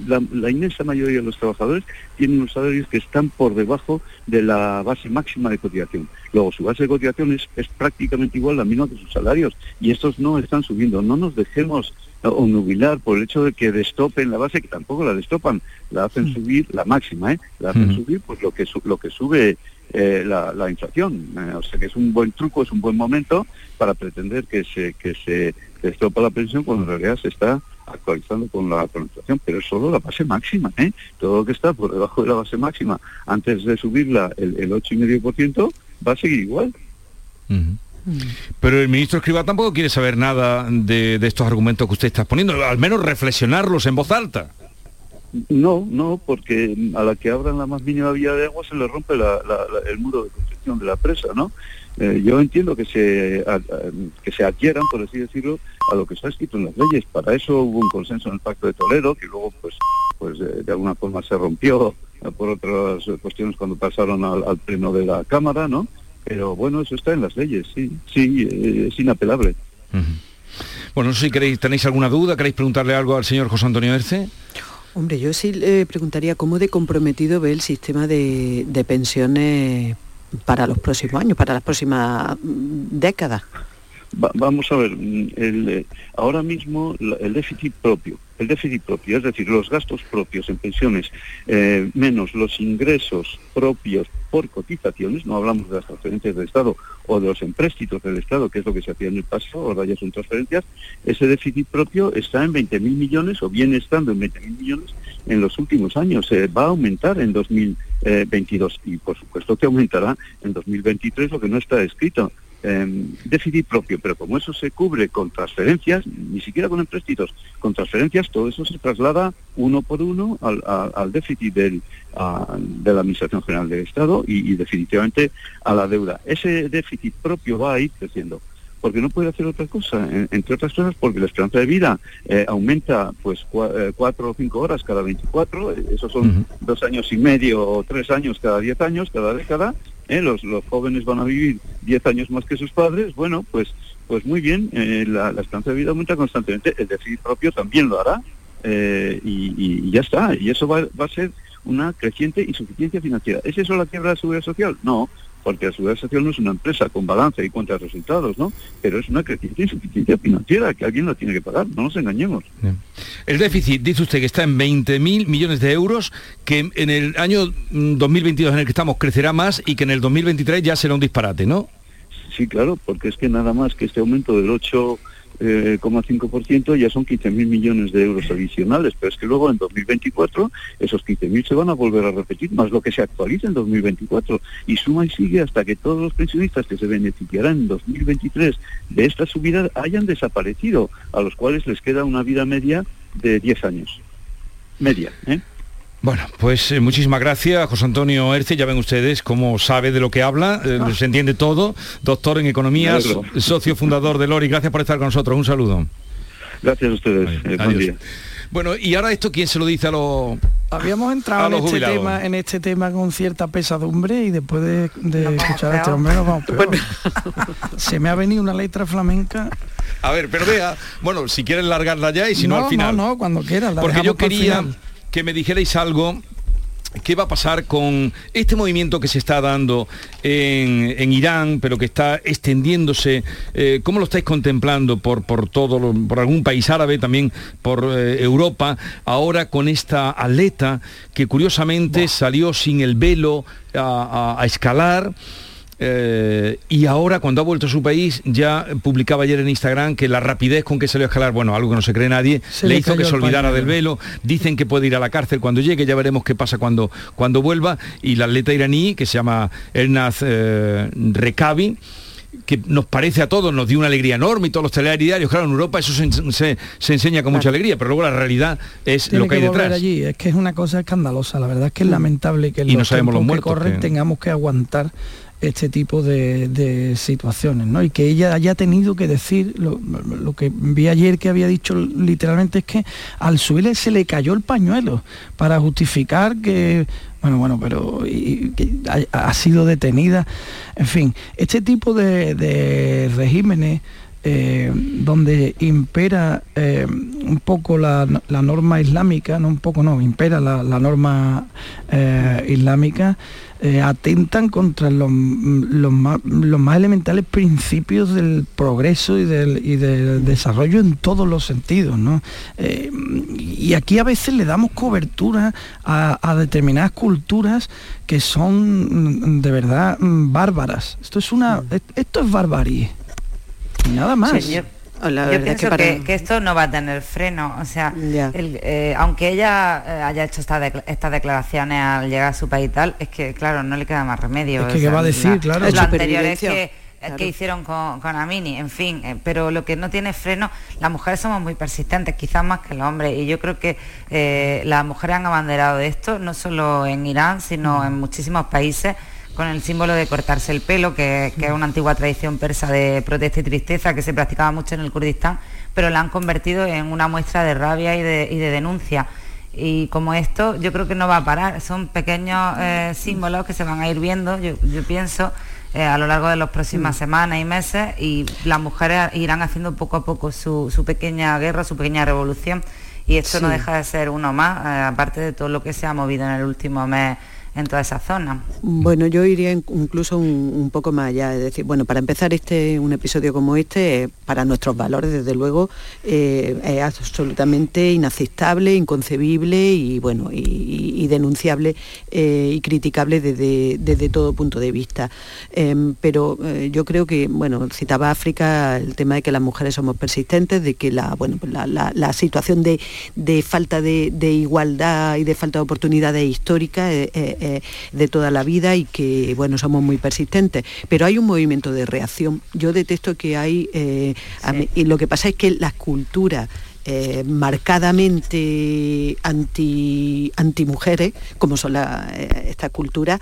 la, inmensa mayoría de los trabajadores tienen unos salarios que están por debajo de la base máxima de cotización. Luego, su base de cotización es, prácticamente igual a la misma que sus salarios y estos no están subiendo. No nos dejemos o nubilar por el hecho de que destopen la base, que tampoco la destopan, la hacen Mm. subir, la máxima, ¿eh? la hacen Mm. subir pues lo que su- lo que sube eh, la, la inflación. Eh, o sea que es un buen truco, es un buen momento para pretender que se que se destopa la pensión cuando en realidad se está actualizando con la, inflación, pero es solo la base máxima, ¿eh? Todo lo que está por debajo de la base máxima antes de subirla el, el 8,5% va a seguir igual. Pero el ministro Escriba tampoco quiere saber nada de, de estos argumentos que usted está poniendo, al menos reflexionarlos en voz alta. No, no, porque a la que abran la más mínima vía de agua se le rompe la- la- la- el muro de construcción de la presa, ¿no? Eh, yo entiendo que se, a- a- que se adhieran, por así decirlo, a lo que está escrito en las leyes. Para eso hubo un consenso en el Pacto de Toledo, que luego, pues, pues eh, de alguna forma se rompió por otras cuestiones cuando pasaron al, al pleno de la Cámara, ¿no? Pero bueno, eso está en las leyes, sí, sí, eh, es inapelable. Bueno, no sé si queréis, tenéis alguna duda, queréis preguntarle algo al señor José Antonio Erce. Hombre, yo sí le preguntaría cómo de comprometido ve el sistema de, de pensiones para los próximos años, para las próximas mm, décadas. Va- vamos a ver, mm, eh, ahora mismo el déficit propio, el déficit propio, es decir, los gastos propios en pensiones eh, menos los ingresos propios por cotizaciones, no hablamos de las transferencias del Estado o de los empréstitos del Estado, que es lo que se hacía en el pasado, ahora ya son transferencias, ese déficit propio está en 20.000 millones o viene estando en 20.000 millones en los últimos años. Eh, va a aumentar en 2022 y por supuesto que aumentará en 2023 lo que no está escrito eh, déficit propio, pero como eso se cubre con transferencias, ni siquiera con empréstitos, con transferencias, todo eso se traslada uno por uno al, déficit del, de la Administración General del Estado y definitivamente a la deuda. Ese déficit propio va a ir creciendo porque no puede hacer otra cosa, en- entre otras cosas porque la esperanza de vida eh, aumenta pues cua- eh, cuatro o cinco horas cada 24, eh, esos son dos años y medio o tres años cada diez años, cada década, eh, los, los jóvenes van a vivir diez años más que sus padres, bueno, pues pues muy bien, eh, la, la esperanza de vida aumenta constantemente, el déficit propio también lo hará, eh, y, y- y ya está, y eso va, va a ser una creciente insuficiencia financiera. ¿Es eso la quiebra de la seguridad social? No, porque la seguridad social no es una empresa con balance y cuenta de resultados, ¿no? Pero es una creciente insuficiencia financiera que alguien la tiene que pagar, no nos engañemos. El déficit, dice usted que está en 20.000 millones de euros, que en el año mm, 2022 en el que estamos crecerá más y que en el 2023 ya será un disparate, ¿no? Sí, claro, porque es que nada más que este aumento del 8,5% ya son 15.000 millones de euros adicionales, pero es que luego en 2024 esos 15.000 se van a volver a repetir, más lo que se actualiza en 2024, y suma y sigue hasta que todos los pensionistas que se beneficiarán en 2023 de esta subida hayan desaparecido, a los cuales les queda una vida media de 10 años. Media, ¿eh? Bueno, pues eh, muchísimas gracias, José Antonio Erce. Ya ven ustedes cómo sabe de lo que habla, eh, se entiende todo. Doctor en Economía, so- socio fundador de Lori. Gracias por estar con nosotros. Un saludo. Gracias a ustedes. eh, buen día. Bueno, y ahora esto, ¿quién se lo dice a los... Habíamos entrado en este, tema, en este tema con cierta pesadumbre y después de, de escuchar a este hombre nos vamos peor. Se me ha venido una letra flamenca. A ver, pero vea, bueno, si quieren largarla ya y si no, No, al final. no, no, cuando quieras, la Porque yo dejamos para el quería final. Que me dijerais algo ¿Qué va a pasar con este movimiento que se está dando en, en Irán, pero que está extendiéndose? eh, ¿Cómo lo estáis contemplando por, por todo, lo- por algún país árabe, también por eh, Europa, ahora con esta atleta que curiosamente salió sin el velo a, a- a escalar? Eh, y ahora cuando ha vuelto a su país ya publicaba ayer en Instagram que la rapidez con que salió a escalar, bueno, algo que no se cree nadie, Se le le hizo que se olvidara del velo, dicen que puede ir a la cárcel cuando llegue, ya veremos qué pasa cuando, cuando vuelva, y la atleta iraní que se llama Ernaz eh, Rekabi, que nos parece a todos, nos dio una alegría enorme y todos los telediarios, claro, en Europa eso se, se- se enseña con mucha alegría, pero luego la realidad es Tiene lo que hay detrás. allí, es que es una cosa escandalosa, la verdad es que es lamentable que Y no sabemos los muertos que corren que- tengamos que aguantar este tipo de, situaciones, ¿no? Y que ella haya tenido que decir, lo, que vi ayer que había dicho literalmente es que al subirle se le cayó el pañuelo para justificar que, bueno, bueno, pero ha, sido detenida. En fin, este tipo de regímenes eh, donde impera eh, un poco la, norma islámica, no un poco, no, impera la, norma eh, islámica, atentan contra los, más, elementales principios del progreso y del, desarrollo en todos los sentidos. y aquí a veces le damos cobertura a, determinadas culturas que son de verdad bárbaras. Esto es una. Esto es barbarie nada más. yo, pienso que, esto no va a tener freno. O sea, eh, aunque ella eh, haya hecho estas declaraciones al llegar a su país y tal, es que, claro, no le queda más remedio. Es que, va a decir, claro. Lo anterior es que, que hicieron con, Amini, en fin, eh, pero lo que no tiene freno, las mujeres somos muy persistentes, quizás más que los hombres, y yo creo que las mujeres han abanderado de esto, no solo en Irán, sino en muchísimos países con el símbolo de cortarse el pelo, que, es una antigua tradición persa de protesta y tristeza que se practicaba mucho en el Kurdistán, pero la han convertido en una muestra de rabia y de, denuncia. Y como esto, yo creo que no va a parar. Son pequeños eh, símbolos que se van a ir viendo, yo, pienso, eh, a lo largo de las próximas mm. semanas y meses, y las mujeres irán haciendo poco a poco su, pequeña guerra, su pequeña revolución. Y esto no deja de ser uno más, eh, aparte de todo lo que se ha movido en el último mes en toda esa zona. Bueno, yo iría incluso un, poco más allá, es decir, bueno, para empezar este un episodio como este, para nuestros valores, desde luego, eh, es absolutamente inaceptable, inconcebible y bueno, y, denunciable eh, y criticable desde, todo punto de vista. Em, pero eh, yo creo que, bueno, citaba África el tema de que las mujeres somos persistentes, de que la, bueno, pues la, situación de, falta de, igualdad y de falta de oportunidades históricas eh, de toda la vida y que, bueno, somos muy persistentes. Pero hay un movimiento de reacción. Yo detesto que hay, eh, y lo que pasa es que las culturas eh, marcadamente anti, mujeres, como son estas culturas,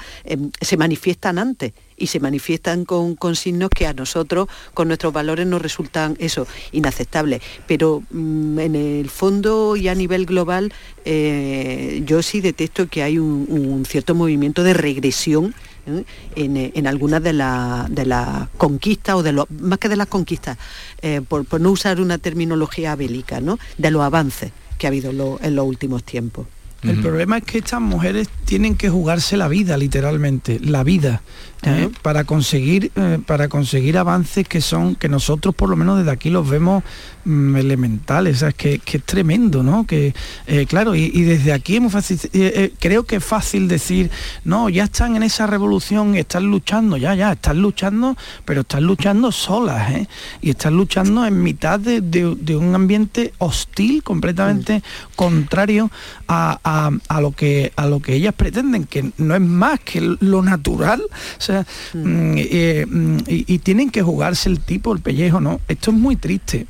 se manifiestan antes y se manifiestan con, signos que a nosotros, con nuestros valores, nos resultan eso, inaceptables. Pero mm, en el fondo y a nivel global, eh, yo sí detecto que hay un, cierto movimiento de regresión ¿eh? en, algunas de, las conquistas, o de los, más que de las conquistas, eh, por, no usar una terminología bélica, ¿no? de los avances que ha habido en los últimos tiempos. El problema es que estas mujeres tienen que jugarse la vida, literalmente, la vida. ¿Eh? para conseguir eh, para conseguir avances que son que nosotros por lo menos desde aquí los vemos mm, elementales. Es que, es tremendo no que eh, claro y, desde aquí hemos fácil, creo que es fácil decir no ya están en esa revolución están luchando ya ya están luchando pero están luchando solas y están luchando en mitad de, un ambiente hostil completamente contrario a, lo que a lo que ellas pretenden que no es más que lo natural Mm. Mm, eh, mm, y, tienen que jugarse el tipo, el pellejo, ¿no? Esto es muy triste.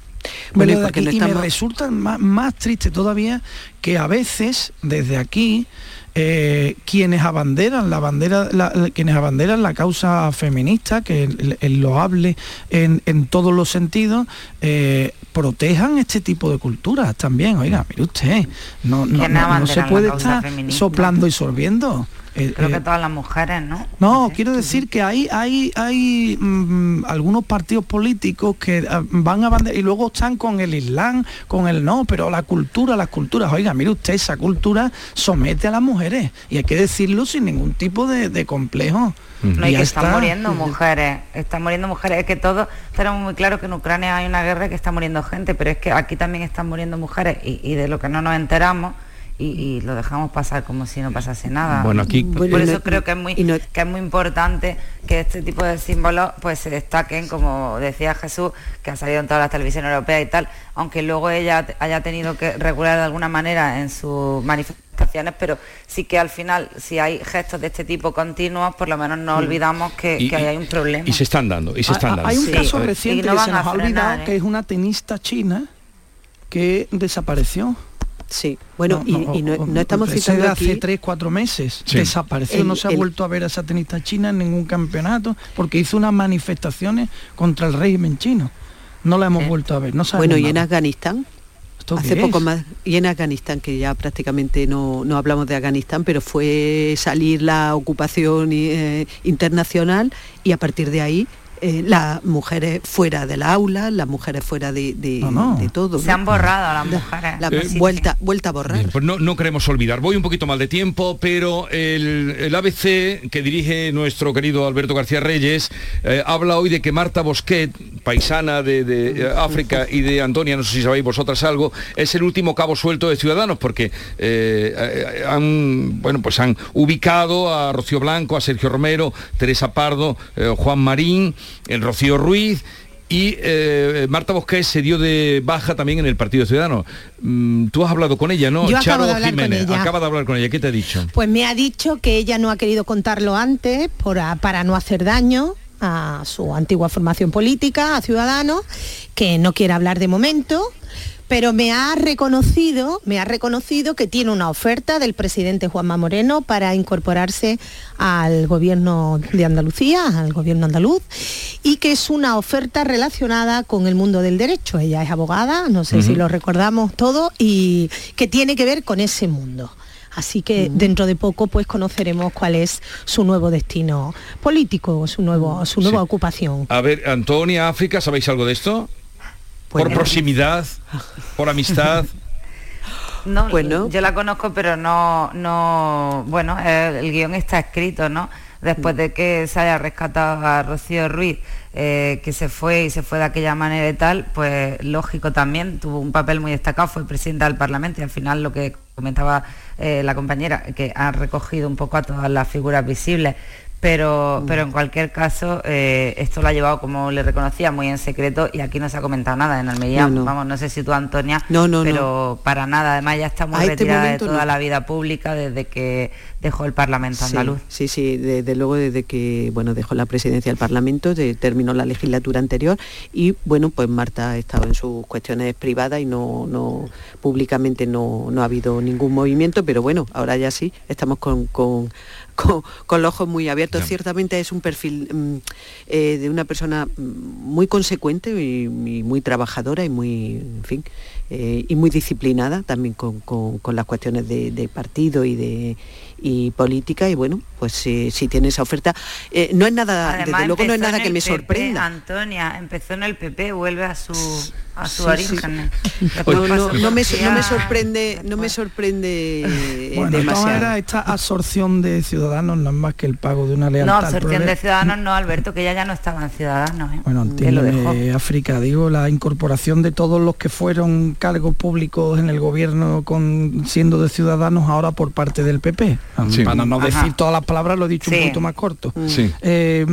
Bueno, y, me resulta más, triste todavía que a veces desde aquí eh, quienes abanderan la bandera, quienes abanderan la causa feminista, que es loable en, en, todos los sentidos, eh, protejan este tipo de culturas también. Oiga, mire usted, no, no se puede estar soplando y sorbiendo. Eh, Creo que eh, todas las mujeres, ¿no? No, quiero decir que hay, hay, hay mm, algunos partidos políticos que ah, van a bandera y luego están con el Islam, con el no, pero la cultura, las culturas, oiga, mire usted, esa cultura somete a las mujeres y hay que decirlo sin ningún tipo de, complejo. No, y que están muriendo mujeres, están muriendo mujeres. Es que todos tenemos muy claro que en Ucrania hay una guerra que está muriendo gente, pero es que aquí también están muriendo mujeres y de lo que no nos enteramos y, lo dejamos pasar como si no pasase nada. Bueno, aquí por eso creo que es muy que es muy importante que este tipo de símbolos pues se destaquen, como decía Jesús, que ha salido en todas las televisiones europeas y tal, aunque luego ella haya tenido que regular de alguna manera en sus manifestaciones, pero sí que al final, si hay gestos de este tipo continuos, por lo menos no olvidamos que, hay un problema. Y se están dando, y se están dando. Hay un caso reciente que se nos ha olvidado, que es una tenista china que desapareció. Sí, bueno, y, no, estamos citando hace tres, cuatro meses. Desapareció, no se ha vuelto a ver a esa tenista china en ningún campeonato porque hizo unas manifestaciones contra el régimen chino. No la hemos eh, vuelto a ver. No bueno, y en Afganistán, hace poco más, y en Afganistán, que ya prácticamente no, hablamos de Afganistán, pero fue salir la ocupación eh, internacional y a partir de ahí eh, las mujeres fuera del aula, las mujeres fuera de, de- de todo. Se ¿no? han borrado las mujeres. La Eh, vuelta, vuelta a borrar. Bien, pues no, no queremos olvidar. Voy un poquito mal de tiempo, pero el, el ABC que dirige nuestro querido Alberto García Reyes eh, habla hoy de que Marta Bosquet, paisana de, de, África y de Antonia, no sé si sabéis vosotras algo, es el último cabo suelto de Ciudadanos porque han bueno pues han ubicado a Rocío Blanco, a Sergio Romero, Teresa Pardo, eh, Juan Marín, el Rocío Ruiz. Y eh, Marta Bosquet se dio de baja también en el Partido Ciudadano. Mm, Tú has hablado con ella, ¿no? Yo acabo Charo de hablar con Jiménez, ella. acaba de hablar con ella. ¿Qué te ha dicho? Pues me ha dicho que ella no ha querido contarlo antes por- a- para no hacer daño a su antigua formación política, a Ciudadanos, que no quiere hablar de momento, pero me ha reconocido, me ha reconocido que tiene una oferta del presidente Juanma Moreno para incorporarse al gobierno de Andalucía, al gobierno andaluz, y que es una oferta relacionada con el mundo del derecho. Ella es abogada, no sé si lo recordamos todo, y que tiene que ver con ese mundo. Así que dentro de poco pues conoceremos cuál es su nuevo destino político, su nuevo, su nueva ocupación. A ver, Antonia, África, ¿sabéis algo de esto? Pues por no. proximidad, por amistad. No, yo la conozco, pero no, no, bueno, el, el guion está escrito, ¿no? Después de que se haya rescatado a Rocío Ruiz, eh, que se fue y se fue de aquella manera y tal, pues lógico también, tuvo un papel muy destacado, fue presidenta del Parlamento y al final lo que comentaba eh, la compañera, que ha recogido un poco a todas las figuras visibles. Pero, pero en cualquier caso, eh, esto lo ha llevado, como le reconocía, muy en secreto y aquí no se ha comentado nada en Almería. No, no. Vamos, no sé si tú, Antonia, No, no, no. pero para nada. Además, ya está muy este retirada de toda la vida pública desde que dejó el Parlamento Sí, andaluz. Sí, sí, desde luego desde que bueno dejó la presidencia del Parlamento, de- terminó la legislatura anterior y bueno pues Marta ha estado en sus cuestiones privadas y no, no públicamente no, no ha habido ningún movimiento, pero bueno, ahora ya sí, estamos con, con, con- con los ojos muy abiertos. Ciertamente es un perfil mm, eh, de una persona mm, muy consecuente y, y muy trabajadora y muy, en fin, eh, y muy disciplinada también con, con- con las cuestiones de, de partido y de y política y bueno pues si, si tiene esa oferta eh, no es nada Además, desde luego no es nada que me PP, sorprenda Antonia, empezó en el PP, vuelve a su, a su Sí, origen. no, Después no, no me, no me sorprende no me sorprende eh, Bueno, demasiado maneras, esta absorción de ciudadanos no es más que el pago de una lealtad. No, absorción de Ciudadanos no, Alberto, que ella ya no estaba en Ciudadanos. ¿eh? Bueno, que lo dejó. África, digo, la incorporación de todos los que fueron cargos públicos en el gobierno con siendo de ciudadanos ahora por parte del PP. Sí. Para no Ajá. decir todas las palabras, lo he dicho Sí. un poquito más corto. Sí. Eh,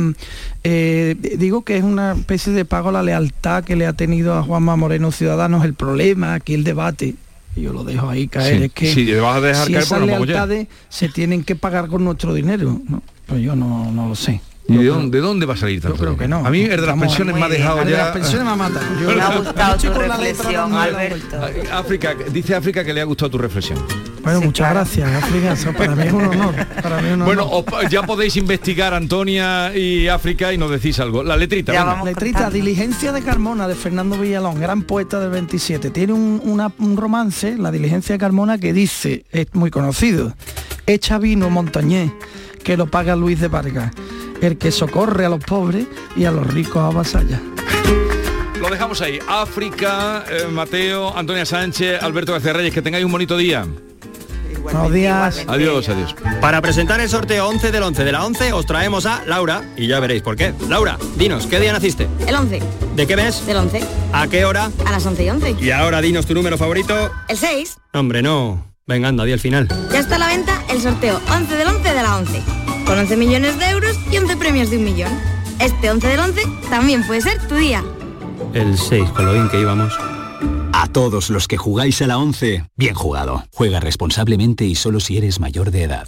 eh, digo que es una especie de pago a la lealtad que le ha tenido a Juanma Moreno Ciudadanos. El problema, aquí el debate, yo lo dejo ahí caer, Sí. es que Sí, le vas a dejar si caer, esas lealtades se tienen que pagar con nuestro dinero. ¿no? Pues yo no, no lo sé. ¿Y de dónde, de dónde va a salir tanto? creo que no. A mí el de las pensiones me ha bien. dejado El de ya... las pensiones me ha matado. Yo- Me ha gustado tu con la letra reflexión, Alberto. África, dice África que le ha gustado tu reflexión. Bueno, muchas gracias, África. Eso para mí es un honor. Para mí es un Bueno, os- ya podéis investigar Antonia y África y nos decís algo. La letrita, venga. Letrita, Diligencia de Carmona de Fernando Villalón, gran poeta del 27. Tiene un, una- un romance, La Diligencia de Carmona, que dice, es muy conocido, echa vino montañés, que lo paga Luis de Vargas, el que socorre a los pobres y a los ricos avasalla. Lo dejamos ahí. África, eh, Mateo, Antonia Sánchez, Alberto García Reyes, que tengáis un bonito día. Buenos días. Adiós, adiós. Para presentar el sorteo 11 del 11 de la 11 os traemos a Laura y ya veréis por qué. Laura, dinos, ¿qué día naciste? El 11. ¿De qué mes? Del 11. ¿A qué hora? A las 11 y 11. Y ahora dinos tu número favorito. El 6. Hombre, no. Venga, anda, di el final. Ya está a la venta el sorteo 11 del 11 de la 11. Con 11 millones de euros y 11 premios de un millón. Este 11 del 11 también puede ser tu día. El 6, con lo bien que íbamos. A todos los que jugáis a la 11, bien jugado. Juega responsablemente y solo si eres mayor de edad.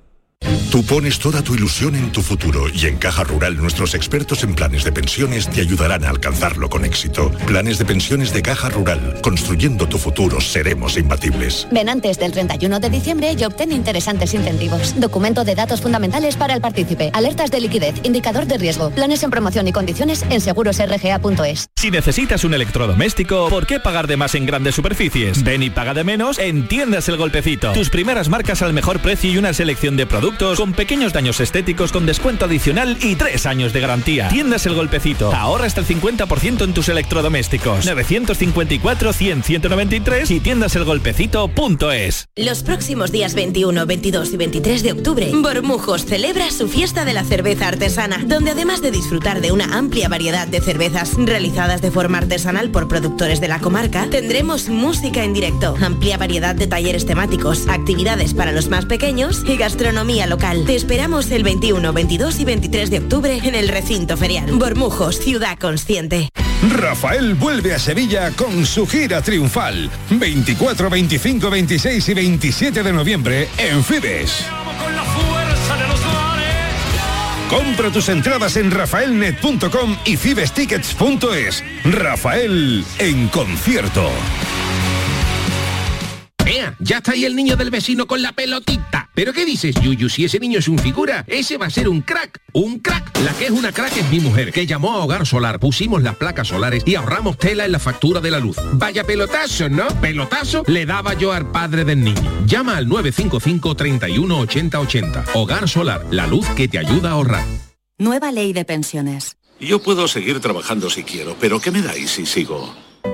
Tú pones toda tu ilusión en tu futuro y en Caja Rural nuestros expertos en planes de pensiones te ayudarán a alcanzarlo con éxito. Planes de pensiones de Caja Rural. Construyendo tu futuro seremos imbatibles. Ven antes del 31 de diciembre y obtén interesantes incentivos. Documento de datos fundamentales para el partícipe. Alertas de liquidez. Indicador de riesgo. Planes en promoción y condiciones en segurosrga.es. Si necesitas un electrodoméstico, ¿por qué pagar de más en grandes superficies? Ven y paga de menos en Tiendas El Golpecito. Tus primeras marcas al mejor precio y una selección de productos con pequeños daños estéticos con descuento adicional y tres años de garantía. Tiendas El Golpecito. Ahorra hasta el 50% en tus electrodomésticos. 954-100-193 y tiendaselgolpecito.es. Los próximos días 21, 22 y 23 de octubre, Bormujos celebra su fiesta de la cerveza artesana, donde además de disfrutar de una amplia variedad de cervezas realizadas de forma artesanal por productores de la comarca, tendremos música en directo, amplia variedad de talleres temáticos, actividades para los más pequeños y gastronomía local. Te esperamos el 21, 22 y 23 de octubre en el recinto ferial. Bormujos, ciudad consciente. Rafael vuelve a Sevilla con su gira triunfal. 24, 25, 26 y 27 de noviembre en Fibes. Compra tus entradas en rafaelnet.com y fibestickets.es. Rafael en concierto. ¡Ea! Ya está ahí el niño del vecino con la pelotita. ¿Pero qué dices, Yuyu? Si ese niño es un figura, ese va a ser un crack. ¡Un crack! La que es una crack es mi mujer, que llamó a Hogar Solar. Pusimos las placas solares y ahorramos tela en la factura de la luz. Vaya pelotazo, ¿no? Pelotazo le daba yo al padre del niño. Llama al 955 31 80 80. Hogar Solar, la luz que te ayuda a ahorrar. Nueva ley de pensiones. Yo puedo seguir trabajando si quiero, pero ¿qué me dais si sigo?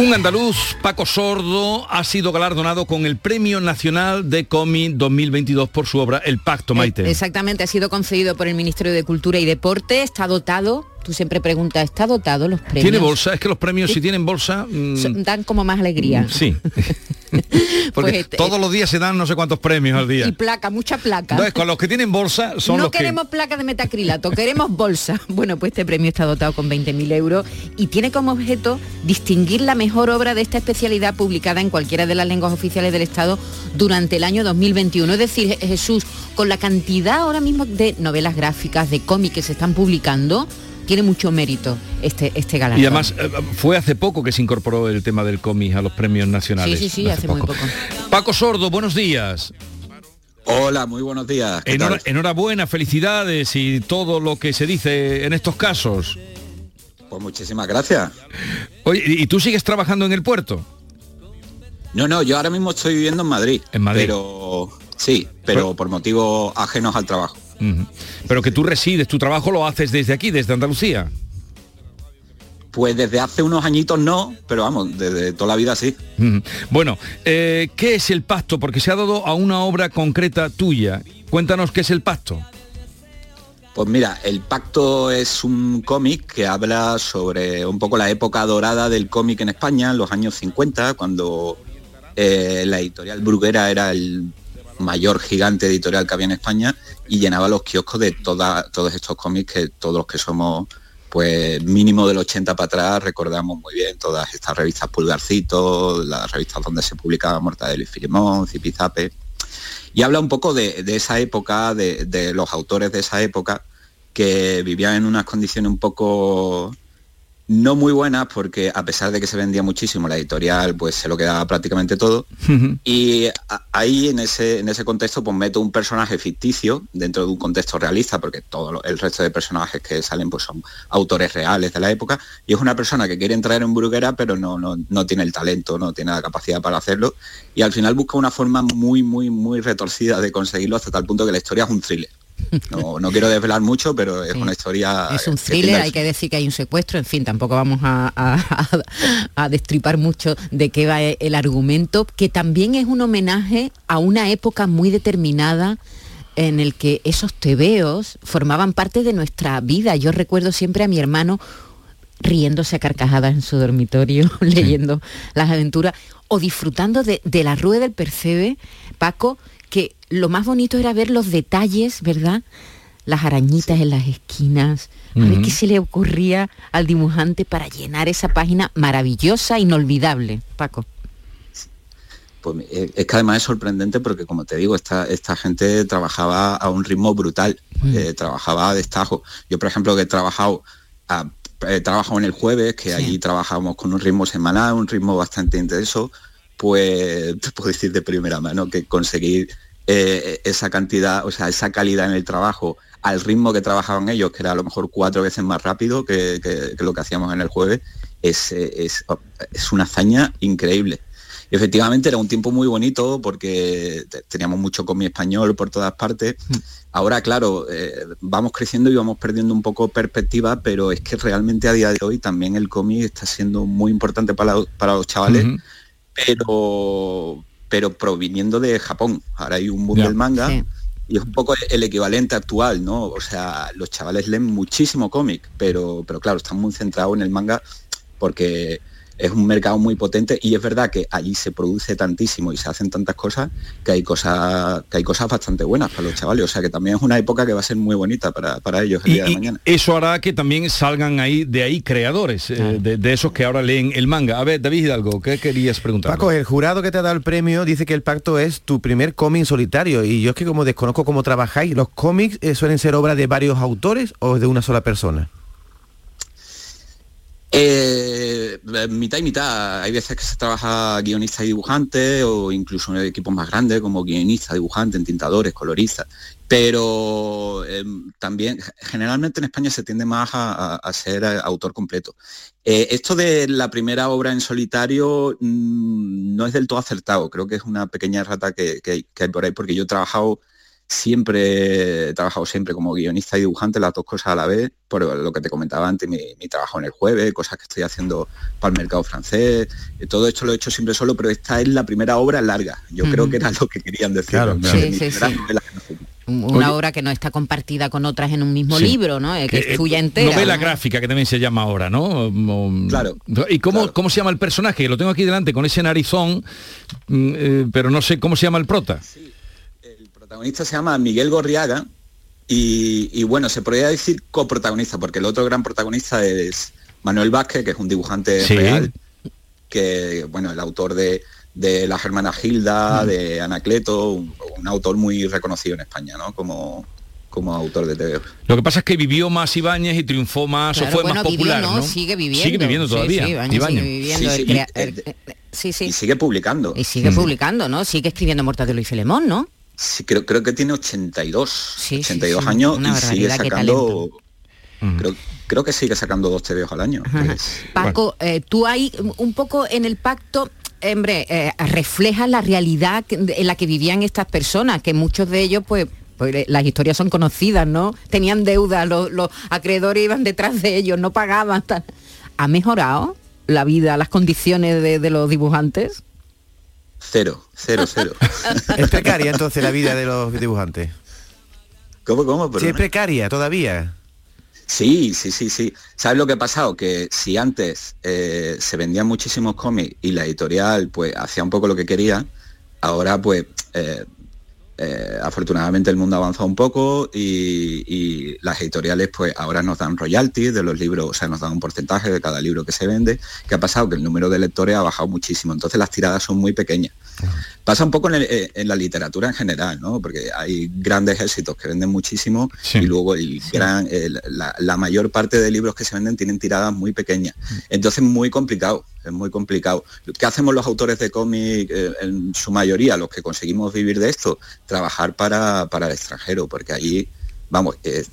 Un andaluz, Paco Sordo, ha sido galardonado con el Premio Nacional de Cómic 2022 por su obra El Pacto Maite. Exactamente, ha sido concedido por el Ministerio de Cultura y Deporte, está dotado Tú siempre preguntas, ¿está dotado los premios? ¿Tiene bolsa? Es que los premios si tienen bolsa... Mm, dan como más alegría. Sí. Porque Pues, eh, todos los días se dan no sé cuántos premios al día. Y placa, mucha placa. Entonces, con los que tienen bolsa son no los que... queremos placa de metacrilato, queremos bolsa. Bueno, pues este premio está dotado con 20.000 euros y tiene como objeto distinguir la mejor obra de esta especialidad publicada en cualquiera de las lenguas oficiales del Estado durante el año 2021. Es decir, Jesús, con la cantidad ahora mismo de novelas gráficas, de cómics que se están publicando, tiene mucho mérito este, este galardón. Y además eh, fue hace poco que se incorporó el tema del cómic a los premios nacionales. Sí, sí, sí, hace, muy poco. Paco Sordo, buenos días. Hola, muy buenos días. enhorabuena, felicidades y todo lo que se dice en estos casos. Pues muchísimas gracias. Oye, ¿y y tú sigues trabajando en el puerto? No, no, yo ahora mismo estoy viviendo en Madrid. En Madrid. Pero sí, pero por motivos ajenos al trabajo. Pero que tú resides, tu trabajo lo haces desde aquí, desde Andalucía. Pues desde hace unos añitos no, pero vamos, desde toda la vida sí. Bueno, eh, ¿qué es el pacto? Porque se ha dado a una obra concreta tuya. Cuéntanos qué es el pacto. Pues mira, El Pacto es un cómic que habla sobre un poco la época dorada del cómic en España, en los años 50, cuando eh, la editorial Bruguera era el mayor gigante editorial que había en España y llenaba los kioscos de toda- todos estos cómics que todos los que somos pues mínimo del 80 para atrás recordamos muy bien todas estas revistas Pulgarcito, las revistas donde se publicaba Mortadelo y Filemón, Zipizape. Y habla un poco de, de esa época, de, de los autores de esa época que vivían en unas condiciones un poco no muy buenas porque a pesar de que se vendía muchísimo, la editorial pues se lo quedaba prácticamente todo. Y ahí en ese, en ese contexto pues meto un personaje ficticio dentro de un contexto realista, porque todo el resto de personajes que salen pues son autores reales de la época, y es una persona que quiere entrar en Bruguera pero no, no, no tiene el talento, no tiene la capacidad para hacerlo, y al final busca una forma muy, muy, muy retorcida de conseguirlo hasta tal punto que la historia es un thriller. No, quiero desvelar mucho, pero es una historia... Es un thriller, hay que decir que hay un secuestro, en fin, tampoco vamos a, destripar mucho de qué va el argumento, que también es un homenaje a una época muy determinada en el que esos tebeos formaban parte de nuestra vida. Yo recuerdo siempre a mi hermano riéndose a carcajadas en su dormitorio, leyendo las aventuras o disfrutando de, de la rueda del percebe, Paco, que lo más bonito era ver los detalles, ¿verdad? Las arañitas en las esquinas, a ver qué se le ocurría al dibujante para llenar esa página maravillosa, inolvidable, Paco. Pues eh, es que además es sorprendente porque, como te digo, esta, esta gente trabajaba a un ritmo brutal, eh, trabajaba a destajo. Yo, por ejemplo, que he trabajado, he trabajado en el jueves, que allí trabajamos con un ritmo semanal, un ritmo bastante intenso, pues te puedo decir de primera mano que conseguir eh, esa cantidad, o sea, esa calidad en el trabajo al ritmo que trabajaban ellos, que era a lo mejor cuatro veces más rápido que, lo que hacíamos en el jueves, es, es, una hazaña increíble. efectivamente era un tiempo muy bonito porque teníamos mucho con mi español por todas partes. Hmm. Ahora, claro, eh, vamos creciendo y vamos perdiendo un poco perspectiva, pero es que realmente a día de hoy también el cómic está siendo muy importante para, para los chavales pero, pero proviniendo de Japón. Ahora hay un boom del manga. Y es un poco el equivalente actual, ¿no? O sea, los chavales leen muchísimo cómic, pero, pero claro, están muy centrados en el manga porque es un mercado muy potente y es verdad que allí se produce tantísimo y se hacen tantas cosas que hay cosas que hay cosas bastante buenas para los chavales. O sea que también es una época que va a ser muy bonita para, ellos el día de mañana. Eso hará que también salgan ahí de ahí creadores, eh, de, esos que ahora leen el manga. A ver, David Hidalgo, ¿qué querías preguntar? Paco, el jurado que te ha dado el premio dice que el pacto es tu primer cómic solitario. Y yo es que como desconozco cómo trabajáis, ¿los cómics eh, suelen ser obra de varios autores o de una sola persona? Eh, mitad y mitad. Hay veces que se trabaja guionista y dibujante o incluso en equipos más grandes como guionista, dibujante, entintadores, coloristas. Pero em, también, generalmente en España se tiende más a, ser autor completo. Eh, esto de la primera obra en solitario mm, no es del todo acertado. Creo que es una pequeña rata que hay por ahí porque yo he trabajado siempre he trabajado siempre como guionista y dibujante, las dos cosas a la vez, por lo que te comentaba antes, mi, trabajo en el jueves, cosas que estoy haciendo para el mercado francés, eh, todo esto lo he hecho siempre solo, pero esta es la primera obra larga, yo creo que era lo que querían decir. Una obra que no está compartida con otras en un mismo libro, ¿no? que es tuya entera. Novela gráfica, que también se llama ahora, ¿no? Claro. ¿Y cómo, cómo se llama el personaje? Lo tengo aquí delante con ese narizón, mm, eh, pero no sé cómo se llama el prota protagonista se llama Miguel Gorriaga y, bueno, se podría decir coprotagonista, porque el otro gran protagonista es Manuel Vázquez, que es un dibujante real, que, bueno, el autor de, de Las Hermanas Gilda, mm. de Anacleto, un, autor muy reconocido en España, ¿no? Como, como autor de TV. Lo que pasa es que vivió más Ibáñez y triunfó más o fue más popular, no, Sigue viviendo. Sigue viviendo todavía. Sí, sí, Y sigue publicando. Y sigue publicando, ¿no? Sigue escribiendo Mortadelo y Filemón, ¿no? Sí, creo, creo que tiene 82, 82 años y sigue sacando... Creo, que sigue sacando dos TVOs al año. Paco, eh, tú hay un poco en el pacto hombre, eh, refleja la realidad en la que vivían estas personas, que muchos de ellos, pues, pues eh, las historias son conocidas, ¿no? Tenían deuda, los, acreedores iban detrás de ellos, no pagaban. ¿Ha mejorado la vida, las condiciones de los dibujantes? Cero, cero, cero. ¿Es precaria entonces la vida de los dibujantes? ¿Cómo, cómo? Sí, es precaria todavía. Sí, sí, sí, sí. ¿Sabes lo que ha pasado? Que si antes eh, se vendían muchísimos cómics y la editorial pues hacía un poco lo que quería, ahora pues eh, eh, afortunadamente el mundo ha avanzado un poco y, las editoriales pues ahora nos dan royalties de los libros, o sea, nos dan un porcentaje de cada libro que se vende. ¿Qué ha pasado? Que el número de lectores ha bajado muchísimo, entonces las tiradas son muy pequeñas. Pasa un poco eh, en, la literatura en general, ¿no? Porque hay grandes éxitos que venden muchísimo y luego el gran, la, mayor parte de libros que se venden tienen tiradas muy pequeñas. Mm. Entonces muy complicado, es muy complicado. ¿Qué hacemos los autores de cómic eh, en su mayoría, los que conseguimos vivir de esto? Trabajar para, el extranjero, porque ahí, vamos, eh,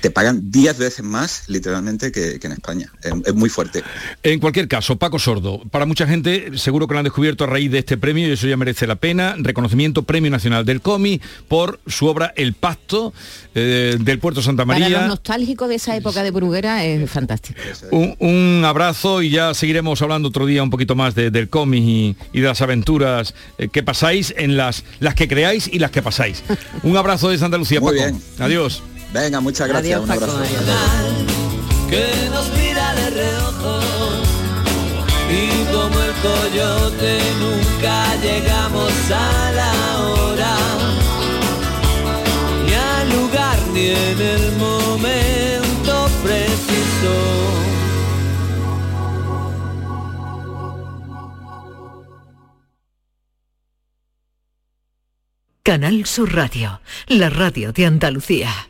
te pagan 10 veces más literalmente que, en España. Es, muy fuerte. En cualquier caso, Paco Sordo, para mucha gente seguro que lo han descubierto a raíz de este premio y eso ya merece la pena. Reconocimiento Premio Nacional del Cómic por su obra El Pacto eh, del Puerto Santa María. Para los nostálgicos de esa época de Bruguera es fantástico. Un, abrazo y ya seguiremos hablando otro día un poquito más del cómic y, de las aventuras eh, que pasáis en las, las que creáis y las que pasáis. un abrazo desde Andalucía, Paco. Adiós. Venga, muchas gracias. un abrazo. Que nos mira de reojo y como el coyote nunca llegamos a la hora ni al lugar ni en el momento preciso. Canal Sur Radio, la radio de Andalucía.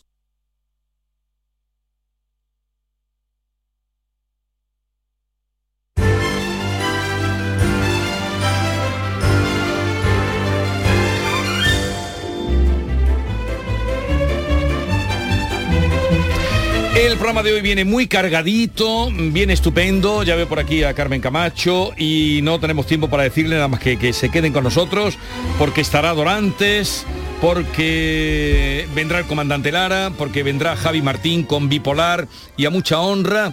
El programa de hoy viene muy cargadito, viene estupendo. Ya veo por aquí a Carmen Camacho y no tenemos tiempo para decirle nada más que que se queden con nosotros porque estará Dorantes, porque vendrá el comandante Lara, porque vendrá Javi Martín con Bipolar y a mucha honra.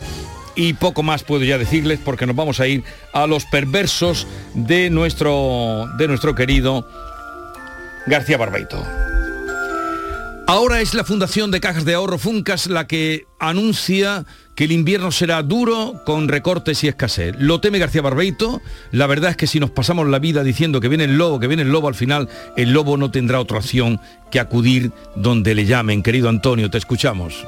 Y poco más puedo ya decirles porque nos vamos a ir a los perversos de nuestro, de nuestro querido García Barbeito. Ahora es la Fundación de Cajas de Ahorro Funcas la que anuncia que el invierno será duro con recortes y escasez. Lo teme García Barbeito. La verdad es que si nos pasamos la vida diciendo que viene el lobo, que viene el lobo, al final el lobo no tendrá otra opción que acudir donde le llamen. Querido Antonio, te escuchamos.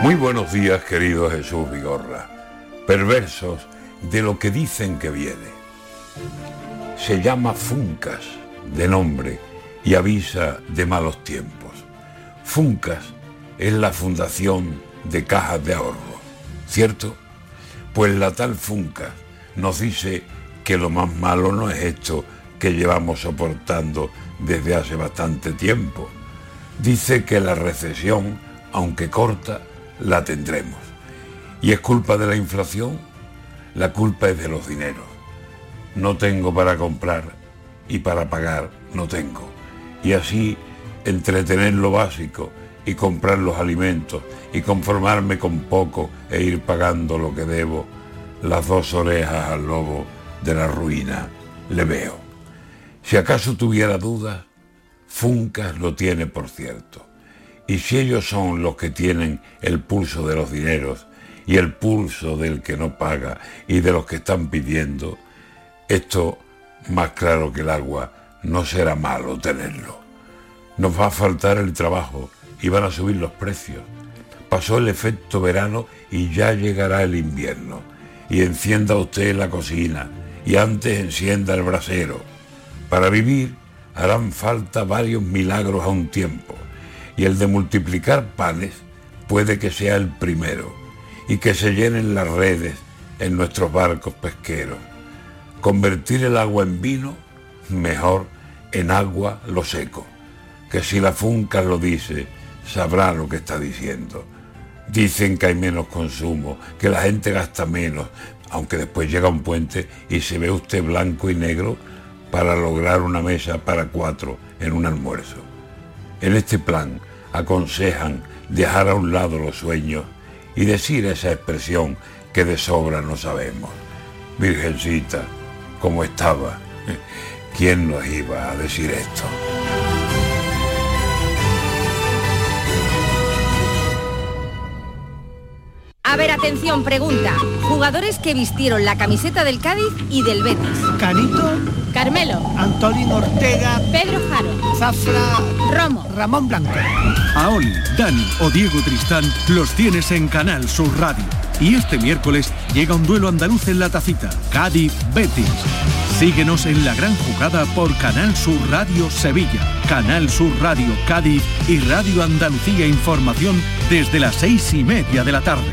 Muy buenos días, querido Jesús Vigorra. Perversos de lo que dicen que viene. Se llama Funcas, de nombre y avisa de malos tiempos. Funcas es la fundación de cajas de ahorro, ¿cierto? Pues la tal Funcas nos dice que lo más malo no es esto que llevamos soportando desde hace bastante tiempo. Dice que la recesión, aunque corta, la tendremos. ¿Y es culpa de la inflación? La culpa es de los dineros. No tengo para comprar y para pagar no tengo y así entretener lo básico y comprar los alimentos y conformarme con poco e ir pagando lo que debo, las dos orejas al lobo de la ruina, le veo. Si acaso tuviera dudas, Funcas lo tiene por cierto. Y si ellos son los que tienen el pulso de los dineros y el pulso del que no paga y de los que están pidiendo, esto, más claro que el agua, no será malo tenerlo. Nos va a faltar el trabajo y van a subir los precios. Pasó el efecto verano y ya llegará el invierno. Y encienda usted la cocina y antes encienda el brasero. Para vivir harán falta varios milagros a un tiempo y el de multiplicar panes puede que sea el primero y que se llenen las redes en nuestros barcos pesqueros. Convertir el agua en vino, mejor en agua lo seco, que si la funca lo dice, sabrá lo que está diciendo. Dicen que hay menos consumo, que la gente gasta menos, aunque después llega un puente y se ve usted blanco y negro para lograr una mesa para cuatro en un almuerzo. En este plan aconsejan dejar a un lado los sueños y decir esa expresión que de sobra no sabemos. Virgencita, como estaba, ¿quién nos iba a decir esto? A ver, atención, pregunta. Jugadores que vistieron la camiseta del Cádiz y del Betis. Canito. Carmelo. Antolín Ortega. Pedro Jaro. Zafra. Romo. Ramón Blanco. A Oli, Dani o Diego Tristán los tienes en Canal Sur Radio. Y este miércoles llega un duelo andaluz en la tacita. Cádiz-Betis. Síguenos en la gran jugada por Canal Sur Radio Sevilla, Canal Sur Radio Cádiz y Radio Andalucía Información desde las seis y media de la tarde.